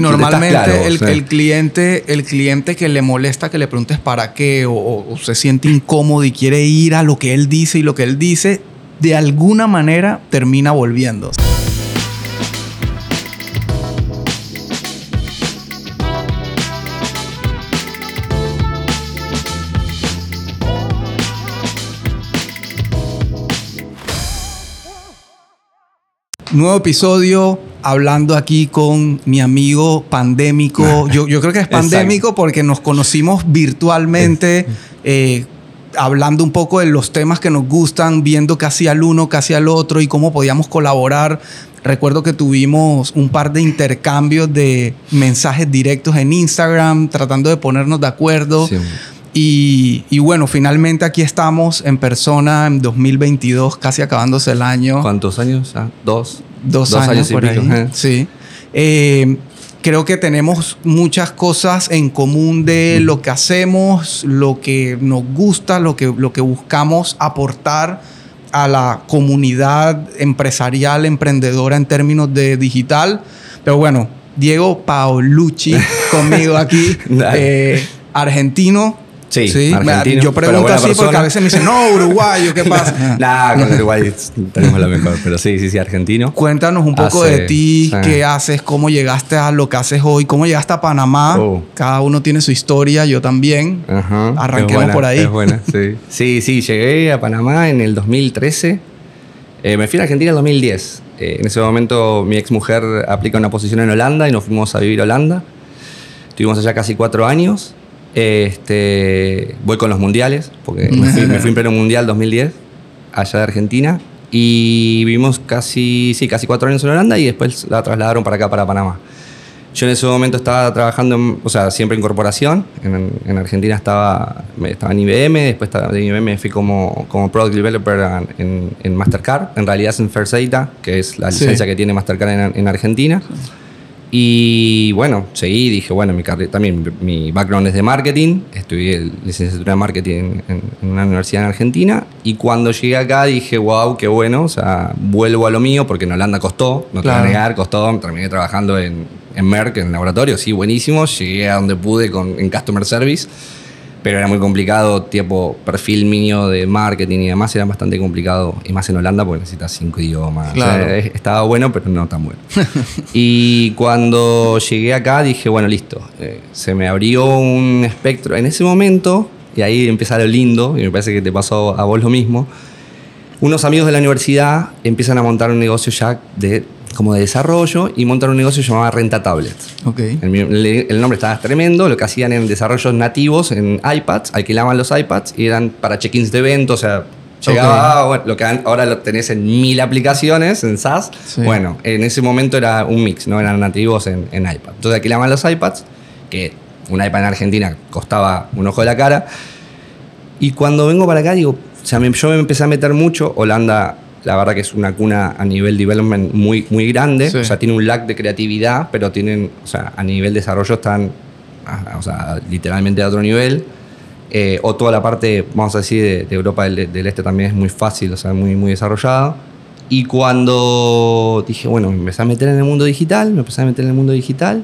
Y normalmente el, cliente, el cliente que le molesta que le preguntes para qué o, se siente incómodo y quiere ir a lo que él dice y lo que él dice, de alguna manera termina volviendo. Nuevo episodio hablando aquí con mi amigo pandémico. Yo, yo creo que es pandémico porque nos conocimos virtualmente, eh, hablando un poco de los temas que nos gustan, viendo casi al uno, casi al otro y cómo podíamos colaborar. Recuerdo que tuvimos un par de intercambios de mensajes directos en Instagram, tratando de ponernos de acuerdo. Y, bueno, finalmente aquí estamos en persona en 2022, casi acabándose el año. ¿Cuántos años? Ah, dos. Dos, años, por ahí. Sí. Eh, creo que tenemos muchas cosas en común de lo que hacemos, lo que nos gusta, lo que, lo que buscamos aportar a la comunidad empresarial, emprendedora en términos de digital. Pero bueno, Diego Paolucci conmigo aquí, eh, argentino, Sí, Yo pregunto así porque a veces me dicen, no, uruguayo, ¿qué pasa? nah, con Uruguay tenemos la mejor, pero sí, sí, sí, argentino. Cuéntanos un poco de ti, qué haces, cómo llegaste a lo que haces hoy, cómo llegaste a Panamá. Oh. Cada uno tiene su historia, yo también. Arranquemos por ahí. Es buena, sí. sí, sí, llegué a Panamá en el 2013. Eh, me fui a Argentina en el 2010. Eh, en ese momento mi ex mujer aplica una posición en Holanda y nos fuimos a vivir a Holanda. Estuvimos allá casi cuatro años. Este, voy con los mundiales, porque me fui, en pleno mundial 2010, allá de Argentina, y vivimos casi, sí, casi cuatro años en Holanda y después la trasladaron para acá, para Panamá. Yo en ese momento estaba trabajando, o sea, siempre en corporación. En, Argentina estaba, estaba en IBM, después de IBM fui como, como Product Developer en, en, Mastercard. En realidad es en First Data, que es la licencia que tiene Mastercard en, Argentina. Y bueno, seguí, dije, bueno, mi carrera, también mi background es de marketing, estudié licenciatura de marketing en, una universidad en Argentina y cuando llegué acá dije, wow, qué bueno, o sea, vuelvo a lo mío porque en Holanda costó, no te voy a negar, costó, terminé trabajando en, en Merck, en el laboratorio, sí, buenísimo, llegué a donde pude con, en Customer Service pero era muy complicado, tipo perfil mío de marketing y demás, era bastante complicado, y más en Holanda porque necesitas cinco idiomas. estaba bueno, pero no tan bueno. y cuando llegué acá dije, bueno, listo, eh, se me abrió un espectro. En ese momento, y ahí empieza lo lindo, y me parece que te pasó a vos lo mismo, unos amigos de la universidad empiezan a montar un negocio ya de como de desarrollo y montaron un negocio llamado Renta Tablets. Okay. El, nombre estaba tremendo, lo que hacían en desarrollos nativos en iPads, alquilaban los iPads y eran para check-ins de eventos, o sea, llegaba, lo que ahora lo tenés en mil aplicaciones, en SaaS, bueno, en ese momento era un mix, no eran nativos en, en iPad. Entonces alquilaban los iPads, que un iPad en Argentina costaba un ojo de la cara, y cuando vengo para acá digo, o sea, yo me empecé a meter mucho, Holanda la verdad que es una cuna a nivel development muy, muy grande. O sea, tiene un lag de creatividad, pero tienen, o sea, a nivel desarrollo están, o sea, literalmente a otro nivel. Eh, o toda la parte, vamos a decir, de, Europa del, del, Este también es muy fácil, o sea, muy, muy desarrollada. Y cuando dije, bueno, me empecé a meter en el mundo digital, me empecé a meter en el mundo digital,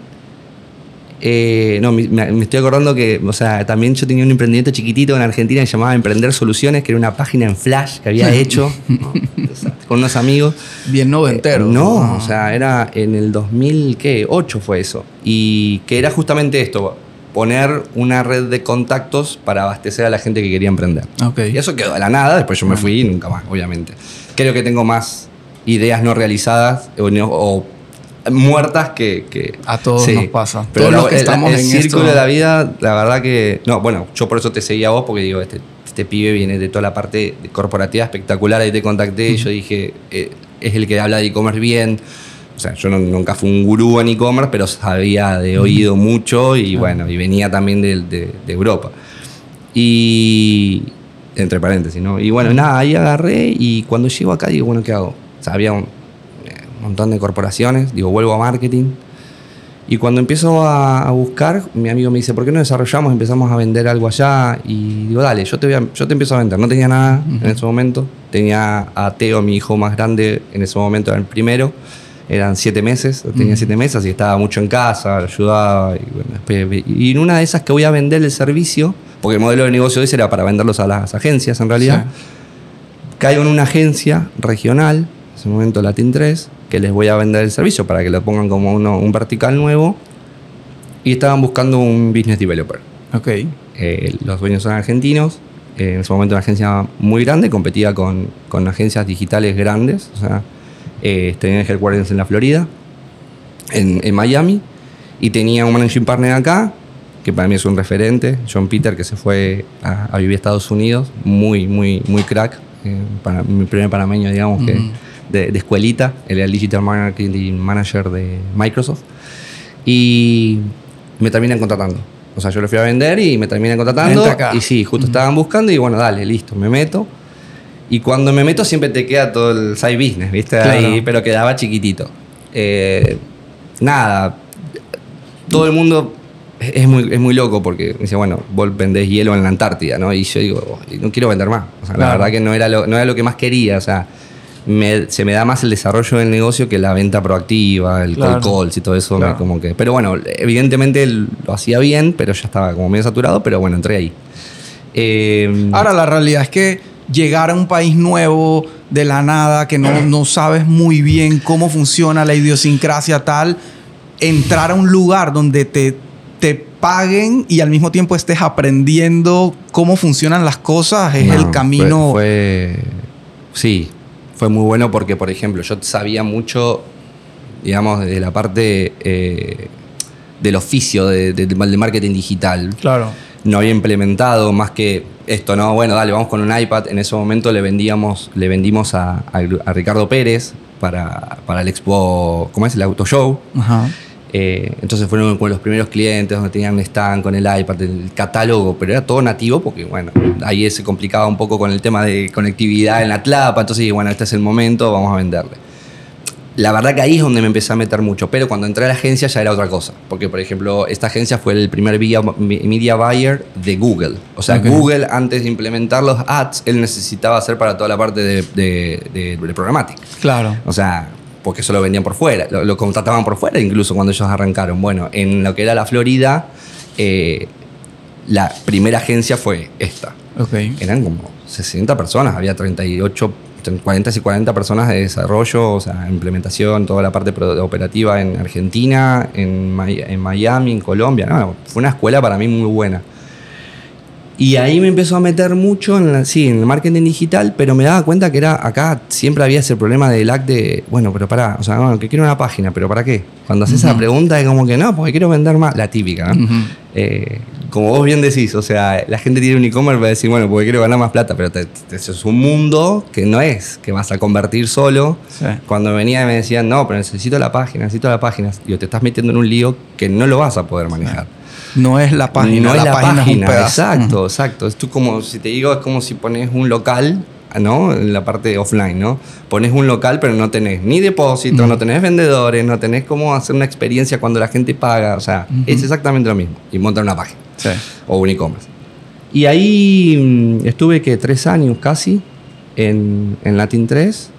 eh, no, me, estoy acordando que, o sea, también yo tenía un emprendimiento chiquitito en Argentina que se llamaba Emprender Soluciones, que era una página en Flash que había hecho con unos amigos. Bien noventero. no, ah. o sea, era en el 2008 fue eso. Y que era justamente esto, poner una red de contactos para abastecer a la gente que quería emprender. Y eso quedó de la nada, después yo me fui y nunca más, obviamente. Creo que tengo más ideas no realizadas o, o muertas que, a todos nos pasa. Pero todos que estamos el, el círculo de la vida, la verdad que no, bueno, yo por eso te seguía a vos porque digo este este pibe viene de toda la parte corporativa espectacular, ahí te contacté y yo dije, eh, es el que habla de e-commerce bien. O sea, yo nunca fui un gurú en e-commerce, pero sabía de oído mucho y bueno, y venía también de, de, Europa. Y entre paréntesis, ¿no? Y bueno, nada, ahí agarré y cuando llego acá digo, bueno, ¿qué hago? O sea, había un, montón de corporaciones, digo, vuelvo a marketing. Y cuando empiezo a, buscar, mi amigo me dice, ¿por qué no desarrollamos? Empezamos a vender algo allá. Y digo, dale, yo te, voy yo te empiezo a vender. No tenía nada en ese momento. Tenía a Teo, mi hijo más grande, en ese momento era el primero. eran siete meses, tenía siete meses y estaba mucho en casa, ayudaba. Y, bueno, y en una de esas que voy a vender el servicio, porque el modelo de negocio ese era para venderlos a las agencias en realidad, caigo en una agencia regional, en ese momento Latin 3, que les voy a vender el servicio para que lo pongan como uno- un vertical nuevo. Y estaban buscando un business developer. Ok. Eh, los dueños son argentinos. Eh, en ese momento una agencia muy grande, competía con, con agencias digitales grandes. O sea, eh, tenían headquarters en la Florida, en, en Miami. Y tenía un managing partner acá, que para mí es un referente, John Peter, que se fue a, a vivir a Estados Unidos. Muy, muy, muy crack. Eh, para, mi primer panameño, digamos, que Ujú. De, de escuelita. Él era el Digital Marketing Manager de Microsoft. Y me terminan contratando. O sea, yo lo fui a vender y me terminan contratando. Acá. Y sí, justo estaban buscando y bueno, dale, listo, me meto. Y cuando me meto siempre te queda todo el side business, ¿viste? Claro. Ahí, pero quedaba chiquitito. Eh, nada, todo el mundo es muy, es muy loco porque me dice, bueno, vos vendés hielo en la Antártida, ¿no? Y yo digo, "Oh, no quiero vender más. O sea, la Claro. verdad que no era lo, no era lo que más quería. O sea, me- se me da más el desarrollo del negocio que la venta proactiva, el Claro. cold calls y todo eso. me como que, pero bueno, evidentemente lo hacía bien, pero ya estaba como medio saturado, pero bueno, entré ahí. Eh, Ahora, la realidad es que llegar a un país nuevo de la nada, que no, no sabes muy bien cómo funciona la idiosincrasia tal, entrar a un lugar donde te, te paguen y al mismo tiempo estés aprendiendo cómo funcionan las cosas es No, el camino. Fue, fue- sí, fue muy bueno porque, por ejemplo, yo sabía mucho, digamos, de la parte eh, del oficio de, de- de marketing digital. Claro. No había implementado más que esto, ¿no? Bueno, dale, vamos con un iPad. En ese momento le vendíamos, le vendimos a, a- a Ricardo Pérez para, para el Expo, ¿cómo es? El Auto Show. Ajá. Eh, entonces fueron con los primeros clientes donde tenían un stand con el iPad, el catálogo, pero era todo nativo porque, bueno, ahí se complicaba un poco con el tema de conectividad en la tlapa. Entonces, dije, bueno, este es el momento, vamos a venderle. La verdad que ahí es donde me empecé a meter mucho, pero cuando entré a la agencia ya era otra cosa. Porque, por ejemplo, esta agencia fue el primer media buyer de Google. O sea. Google, antes de implementar los ads, él necesitaba hacer para toda la parte de, de, de, de programática. Claro. O sea, porque eso lo vendían por fuera, lo, lo contrataban por fuera incluso cuando ellos arrancaron. Bueno, en lo que era la Florida, eh, la primera agencia fue esta. Ok. Eran como 60 personas, había 38, 40 y 40 personas de desarrollo, o sea, implementación, toda la parte operativa en Argentina, en, en Miami, en Colombia. No, fue una escuela para mí muy buena. Y ahí me empezó a meter mucho en, la- sí, en el marketing digital, pero me daba cuenta que era acá siempre había ese problema del lag de, bueno, pero pará, o sea, bueno, que quiero una página, pero ¿para qué? Cuando haces esa Ujú. pregunta es como que no, porque quiero vender más, la típica. Eh, como vos bien decís, o sea, la gente tiene un e-commerce para decir, bueno, porque quiero ganar más plata, pero te- te- eso es un mundo que no es, que vas a convertir solo. Sí. Cuando venía y me decían, no, pero necesito la página, necesito la página, y te estás metiendo en un lío que no lo vas a poder manejar. No es la página, no es la, página, es un pedazo. exacto, exacto. Es tú como, si te digo, es como si pones un local, ¿no? En la parte offline, ¿no? Pones un local, pero no tenés ni depósito, Ujú. no tenés vendedores, no tenés cómo hacer una experiencia cuando la gente paga, o sea, Ujú. es exactamente lo mismo. Y montar una página Sí. o un e-commerce. Y ahí mm, estuve que tres años casi en, en Latin 3.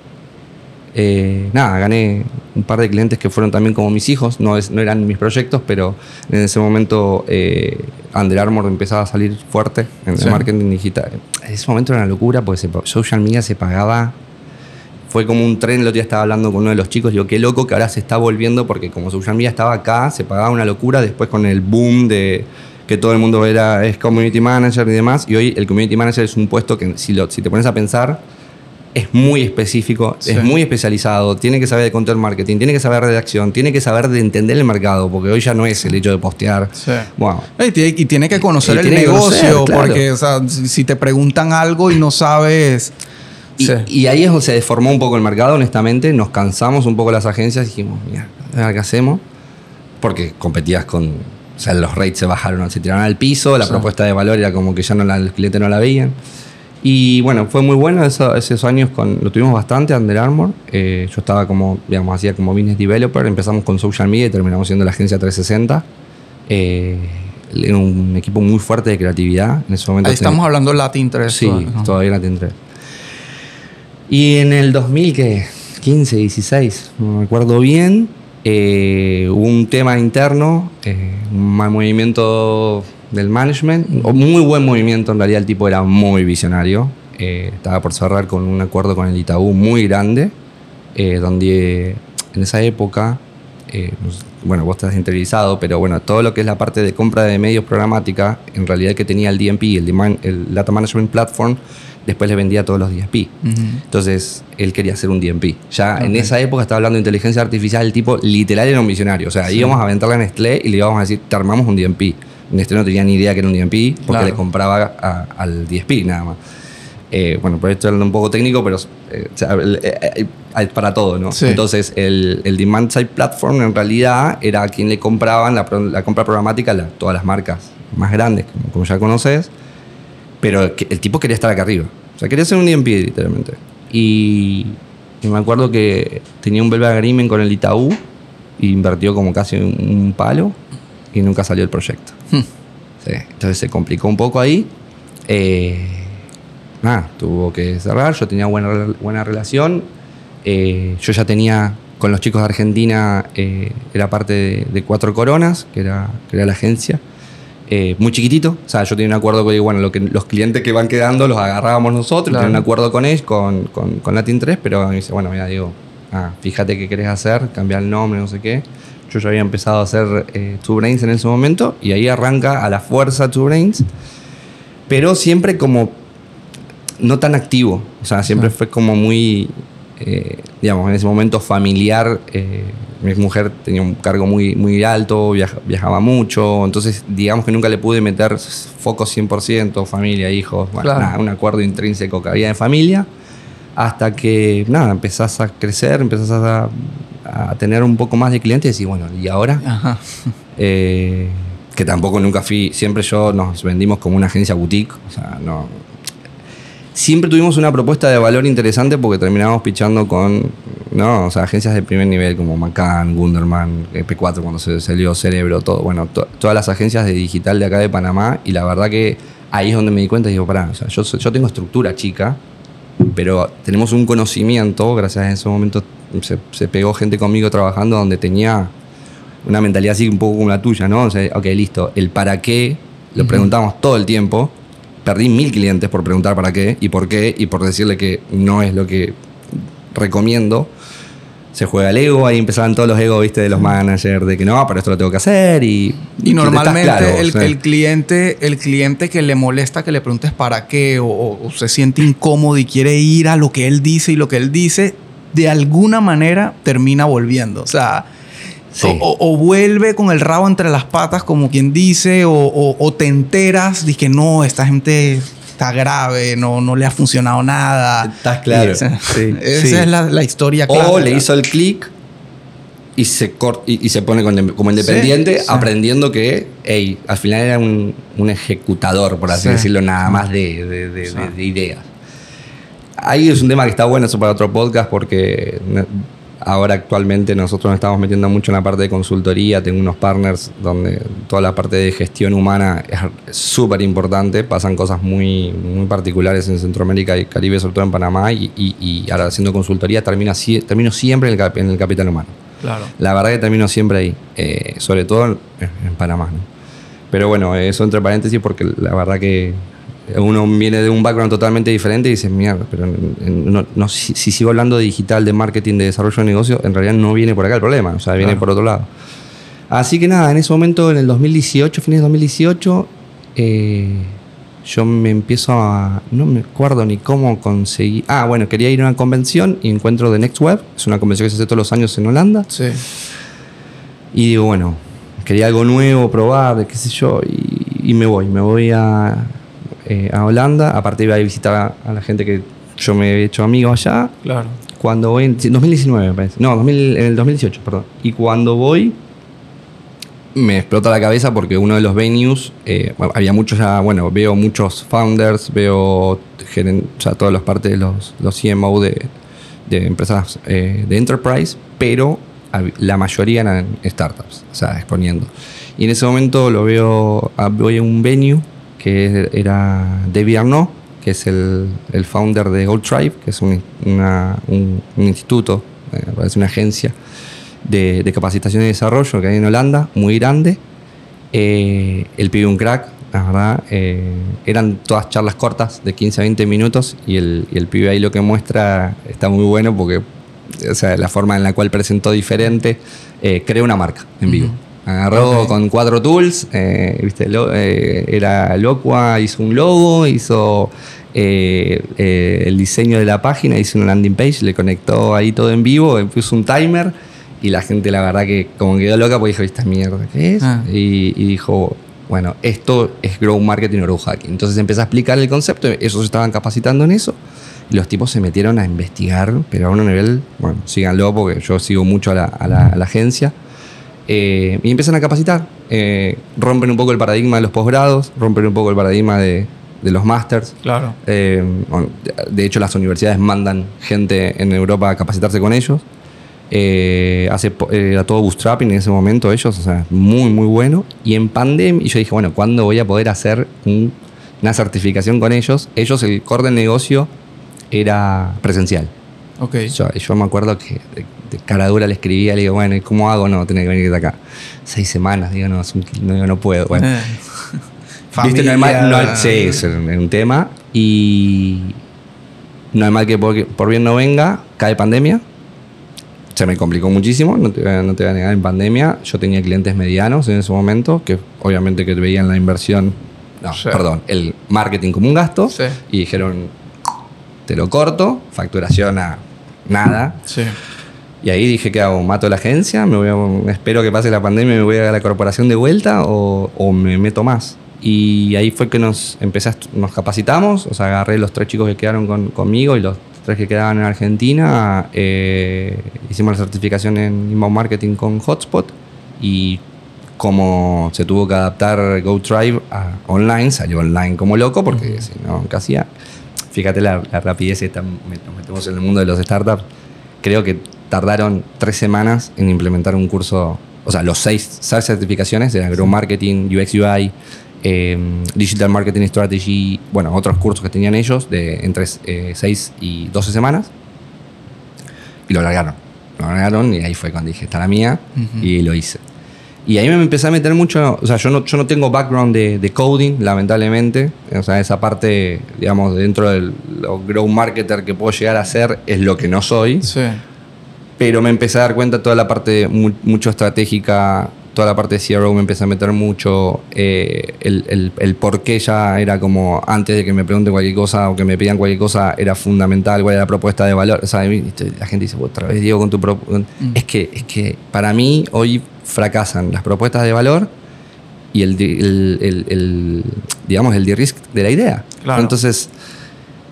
Eh, nada, gané un par de clientes que fueron también como mis hijos, no, es, no eran mis proyectos, pero en ese momento eh, Under Armour empezaba a salir fuerte en Sí. el marketing digital. En ese momento era una locura porque se, social media se pagaba. Fue como un tren, el otro día estaba hablando con uno de los chicos, digo, qué loco que ahora se está volviendo porque como social media estaba acá, se pagaba una locura, después con el boom de que todo el mundo era es community manager y demás, y hoy el community manager es un puesto que si, lo, si te pones a pensar es muy específico, Sí. es muy especializado, tiene que saber de content marketing, tiene que saber de redacción, tiene que saber de entender el mercado, porque hoy ya no es el hecho de postear. Sí. Wow. Y tiene, y tiene que conocer Y el negocio, conocer, claro. porque o sea, si, te preguntan algo y no sabes. Y, Sí. y ahí es donde se deformó un poco el mercado, honestamente. Nos cansamos un poco las agencias y dijimos, mira, a ver qué hacemos. Porque competías con. O sea, los rates se bajaron, se tiraron al piso, la Sí. propuesta de valor era como que ya no la, los clientes no la veían. Y bueno, fue muy bueno eso- esos años, con, lo tuvimos bastante, Under Armour. Eh, yo estaba como, digamos, hacía como business developer, empezamos con social media y terminamos siendo la agencia 360. Eh, era un equipo muy fuerte de creatividad. En ese momento Ahí estamos hablando Latin 3. Sí, Ajá. todavía la tendré. Y en el 2000, que 15, 16, no me acuerdo bien. Eh, hubo un tema interno, eh, un mal movimiento del management, muy buen movimiento, en realidad el tipo era muy visionario. Eh, estaba por cerrar con un acuerdo con el Itaú muy grande, donde en esa época, bueno, vos estás interiorizado, pero bueno, todo lo que es la parte de compra de medios programática, en realidad que tenía el DMP, el, el Data Management Platform, después le vendía todos los DSP. Entonces, él quería hacer un DMP. Ya en esa época estaba hablando de inteligencia artificial, el tipo literal era un visionario. O sea, íbamos a aventarle a Nestlé y le íbamos a decir, te armamos un DMP. Nestlé no tenía ni idea que era un DMP porque le compraba al DSP nada más. Eh, bueno, por esto hablando un poco técnico, pero eh, eh, para todo, ¿no? Entonces, el, el, Demand Side Platform en realidad era a quien le compraban la, compra programática a todas las marcas más grandes, como, como ya conoces pero el tipo quería estar acá arriba. O sea, quería ser un DMP literalmente. Y, me acuerdo que tenía un velvet agreement con el Itaú y invirtió como casi un, palo y nunca salió el proyecto. Hmm. entonces se complicó un poco ahí. Eh, nada, tuvo que cerrar. Yo tenía buena, buena relación. Eh, yo ya tenía con los chicos de Argentina, eh, era parte de, Cuatro Coronas, que era, que era la agencia. Muy chiquitito. O sea, yo tenía un acuerdo con, bueno, lo que, los clientes que van quedando los agarrábamos nosotros, tenía un acuerdo con ellos, con, con, Latin 3, pero me dice, bueno, mira, digo, ah, fíjate qué querés hacer, cambiar el nombre, no sé qué. Yo ya había empezado a hacer eh, Two Brains en ese momento y ahí arranca a la fuerza Two Brains, pero siempre como no tan activo. O sea, siempre fue como muy, eh, digamos, en ese momento familiar. Eh, mi mujer tenía un cargo muy, muy alto, viajaba mucho, entonces digamos que nunca le pude meter foco 100%, familia, hijos, un acuerdo intrínseco que había de familia, hasta que nada, empezás a crecer, empezás a, tener un poco más de clientes y bueno, ¿y ahora? Eh, que tampoco nunca fui, siempre yo nos vendimos como una agencia boutique, o sea, no, siempre tuvimos una propuesta de valor interesante porque terminamos pichando con ¿no? o sea, agencias de primer nivel como Macan, Gunderman, P4 cuando se salió Cerebro, todo, bueno, todas las agencias de digital de acá de Panamá y la verdad que ahí es donde me di cuenta y digo, pará, o sea, yo, yo tengo estructura chica, pero tenemos un conocimiento, gracias a ese momento se, se, pegó gente conmigo trabajando donde tenía una mentalidad así un poco como la tuya, ¿no? O sea, ok, listo, el para qué lo preguntamos todo el tiempo. Perdí mil clientes por preguntar para qué y por qué y por decirle que no es lo que recomiendo. Se juega el ego, ahí empezaban todos los egos, viste, de los managers, de que no, pero esto lo tengo que hacer y... Y normalmente el, el, cliente, el cliente que le molesta que le preguntes para qué o, se siente incómodo y quiere ir a lo que él dice y lo que él dice, de alguna manera termina volviendo. O sea, o, vuelve con el rabo entre las patas, como quien dice, o, te enteras de que no, esta gente está grave, no, no le ha funcionado nada. Estás claro. Esa, es la, historia clara. O le hizo el clic y se, y, se pone como independiente, aprendiendo que, hey, al final era un, ejecutador, por así decirlo, nada más de, de ideas. Ahí es un tema que está bueno eso para otro podcast porque Ahora actualmente nosotros nos estamos metiendo mucho en la parte de consultoría, tengo unos partners donde toda la parte de gestión humana es súper importante, pasan cosas muy, muy particulares en Centroamérica y Caribe, sobre todo en Panamá, y, ahora haciendo consultoría termino, termino siempre en el, en el, capital humano. Claro. La verdad que termino siempre ahí, eh, sobre todo en, en Panamá. Pero bueno, eso entre paréntesis porque la verdad que uno viene de un background totalmente diferente y dice, mierda, pero no, si, sigo hablando de digital, de marketing, de desarrollo de negocio, en realidad no viene por acá el problema, o sea, viene por otro lado. Así que nada, en ese momento, en el 2018, fines de 2018, eh, yo me empiezo a. No me acuerdo ni cómo conseguí. Ah, bueno, quería ir a una convención y encuentro de Next Web. Es una convención que se hace todos los años en Holanda. Sí. Y digo, bueno, quería algo nuevo, probar, qué sé yo, y me voy. Me voy a, eh, a Holanda. Aparte iba a visitar a, la gente que yo me he hecho amigo allá. Claro. Cuando voy, en 2019 me parece. No, en el 2018, perdón. Y cuando voy, me explota la cabeza porque uno de los venues, eh, había muchos ya, bueno, veo muchos founders, veo ya todas las partes de los, los CMO de, de empresas eh, de enterprise, pero la mayoría eran startups, o sea, exponiendo. Y en ese momento lo veo, voy a un venue que era David Arnaud, que es el, el founder de Gold Tribe, que es un, una- un- un instituto, eh, una agencia de, de capacitación y desarrollo que hay en Holanda, muy grande. Eh, el pibe un crack, la verdad. eh, eran todas charlas cortas de 15 a 20 minutos y el, y el pibe ahí lo que muestra está muy bueno porque o sea, la forma en la cual presentó diferente, eh, creó una marca en vivo. Agarró con cuatro tools, eh, ¿viste? Lo- eh, era Locua, hizo un logo, hizo eh, el diseño de la página, hizo una landing page, le conectó ahí todo en vivo, puso un timer y la gente la verdad que como quedó loca porque dijo, esta mierda, ¿qué es? Ah. Y, y dijo, bueno, esto es Grow Marketing o Grow Hacking. Entonces empecé a explicar el concepto, ellos estaban capacitando en eso y los tipos se metieron a investigar, pero a un nivel, bueno, síganlo porque yo sigo mucho a la, a la- a la agencia. Eh, y empiezan a capacitar. Eh, rompen un poco el paradigma de los posgrados, rompen un poco el paradigma de, de los masters. Claro. Eh, bueno, de- hecho, las universidades mandan gente en Europa a capacitarse con ellos. Hace, era todo bootstrapping en ese momento ellos, o sea, muy, muy bueno. Y en pandemia, y yo dije, bueno, ¿cuándo voy a poder hacer un- una certificación con ellos? Ellos, el core del negocio era presencial. Ok. Yo, yo me acuerdo que de, de cara dura le escribía, le digo, bueno, ¿y cómo hago? No, tenés que venir de acá. Seis semanas, digo, no, un- no, digo, no puedo. Bueno, Eh. Viste, no hay mal, no sí, es un, tema. Y no hay mal que por, por bien no venga, cae pandemia. Se me complicó muchísimo, no te, voy a- no te voy a negar, en pandemia yo tenía clientes medianos en ese momento, que obviamente que veían la inversión, no, Sí. perdón, el marketing como un gasto, Sí. y dijeron, te lo corto, facturación a nada, Sí. y ahí dije, ¿qué hago? ¿Mato la agencia? ¿Me voy a- ¿Espero que pase la pandemia y me voy a la corporación de vuelta? ¿O, o me meto más? Y ahí fue que nos, empecé a nos capacitamos, o sea, agarré los tres chicos que quedaron con- conmigo y los tres que quedaban en Argentina, eh, hicimos la certificación en inbound marketing con Hotspot y como se tuvo que adaptar GoTribe a online, salió online como loco porque si no, ¿qué hacía? Fíjate la, la rapidez, esta- nos metemos en el mundo de los startups. Creo que tardaron tres semanas en implementar un curso, o sea, los seis, seis certificaciones de Grow Marketing, UX UI, eh, Digital Marketing Strategy, bueno, otros cursos que tenían ellos de entre 6 y 12 semanas. Y lo largaron. Lo largaron y ahí fue cuando dije, está la mía, y lo hice. Y ahí me empecé a meter mucho, o sea, yo no, yo no tengo background de, de coding, lamentablemente. O sea, esa parte, digamos, dentro del lo grow marketer que puedo llegar a ser es lo que no soy. Sí. Pero me empecé a dar cuenta toda la parte mu- mucho estratégica, toda la parte de CRO me empecé a meter mucho. eh, el, el, el por qué ya era como, antes de que me pregunten cualquier cosa o que me pidan cualquier cosa, era fundamental cuál era la propuesta de valor. O sea, la gente dice, otra vez Diego con tu... pro-". Es, que, es que para mí hoy fracasan las propuestas de valor y el, el, el- el, digamos, el de-risk de la idea. Claro. Entonces,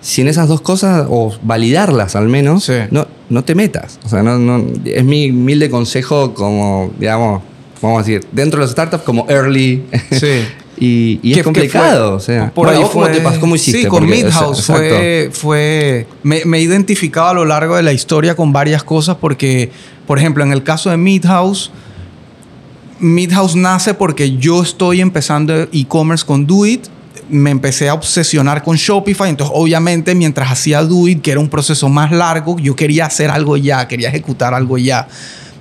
si en esas dos cosas, o validarlas al menos, Sí. no, no te metas. O sea, no, no, es mi humilde consejo como, digamos, vamos a decir, dentro de los startups como early. Sí. y y ¿Qué- es complicado. O sea, Por Bueno, ahí ¿vos ¿cómo fue- te pasó? ¿Cómo hiciste? Sí, con Porque, o sea, Midhouse fue, fue me, me he identificado a lo largo de la historia con varias cosas porque, por ejemplo, en el caso de Midhouse, Midhouse nace porque yo estoy empezando e-commerce con Doit. Me empecé a obsesionar con Shopify. Entonces, obviamente, mientras hacía Doit, que era un proceso más largo, yo quería hacer algo ya, quería ejecutar algo ya.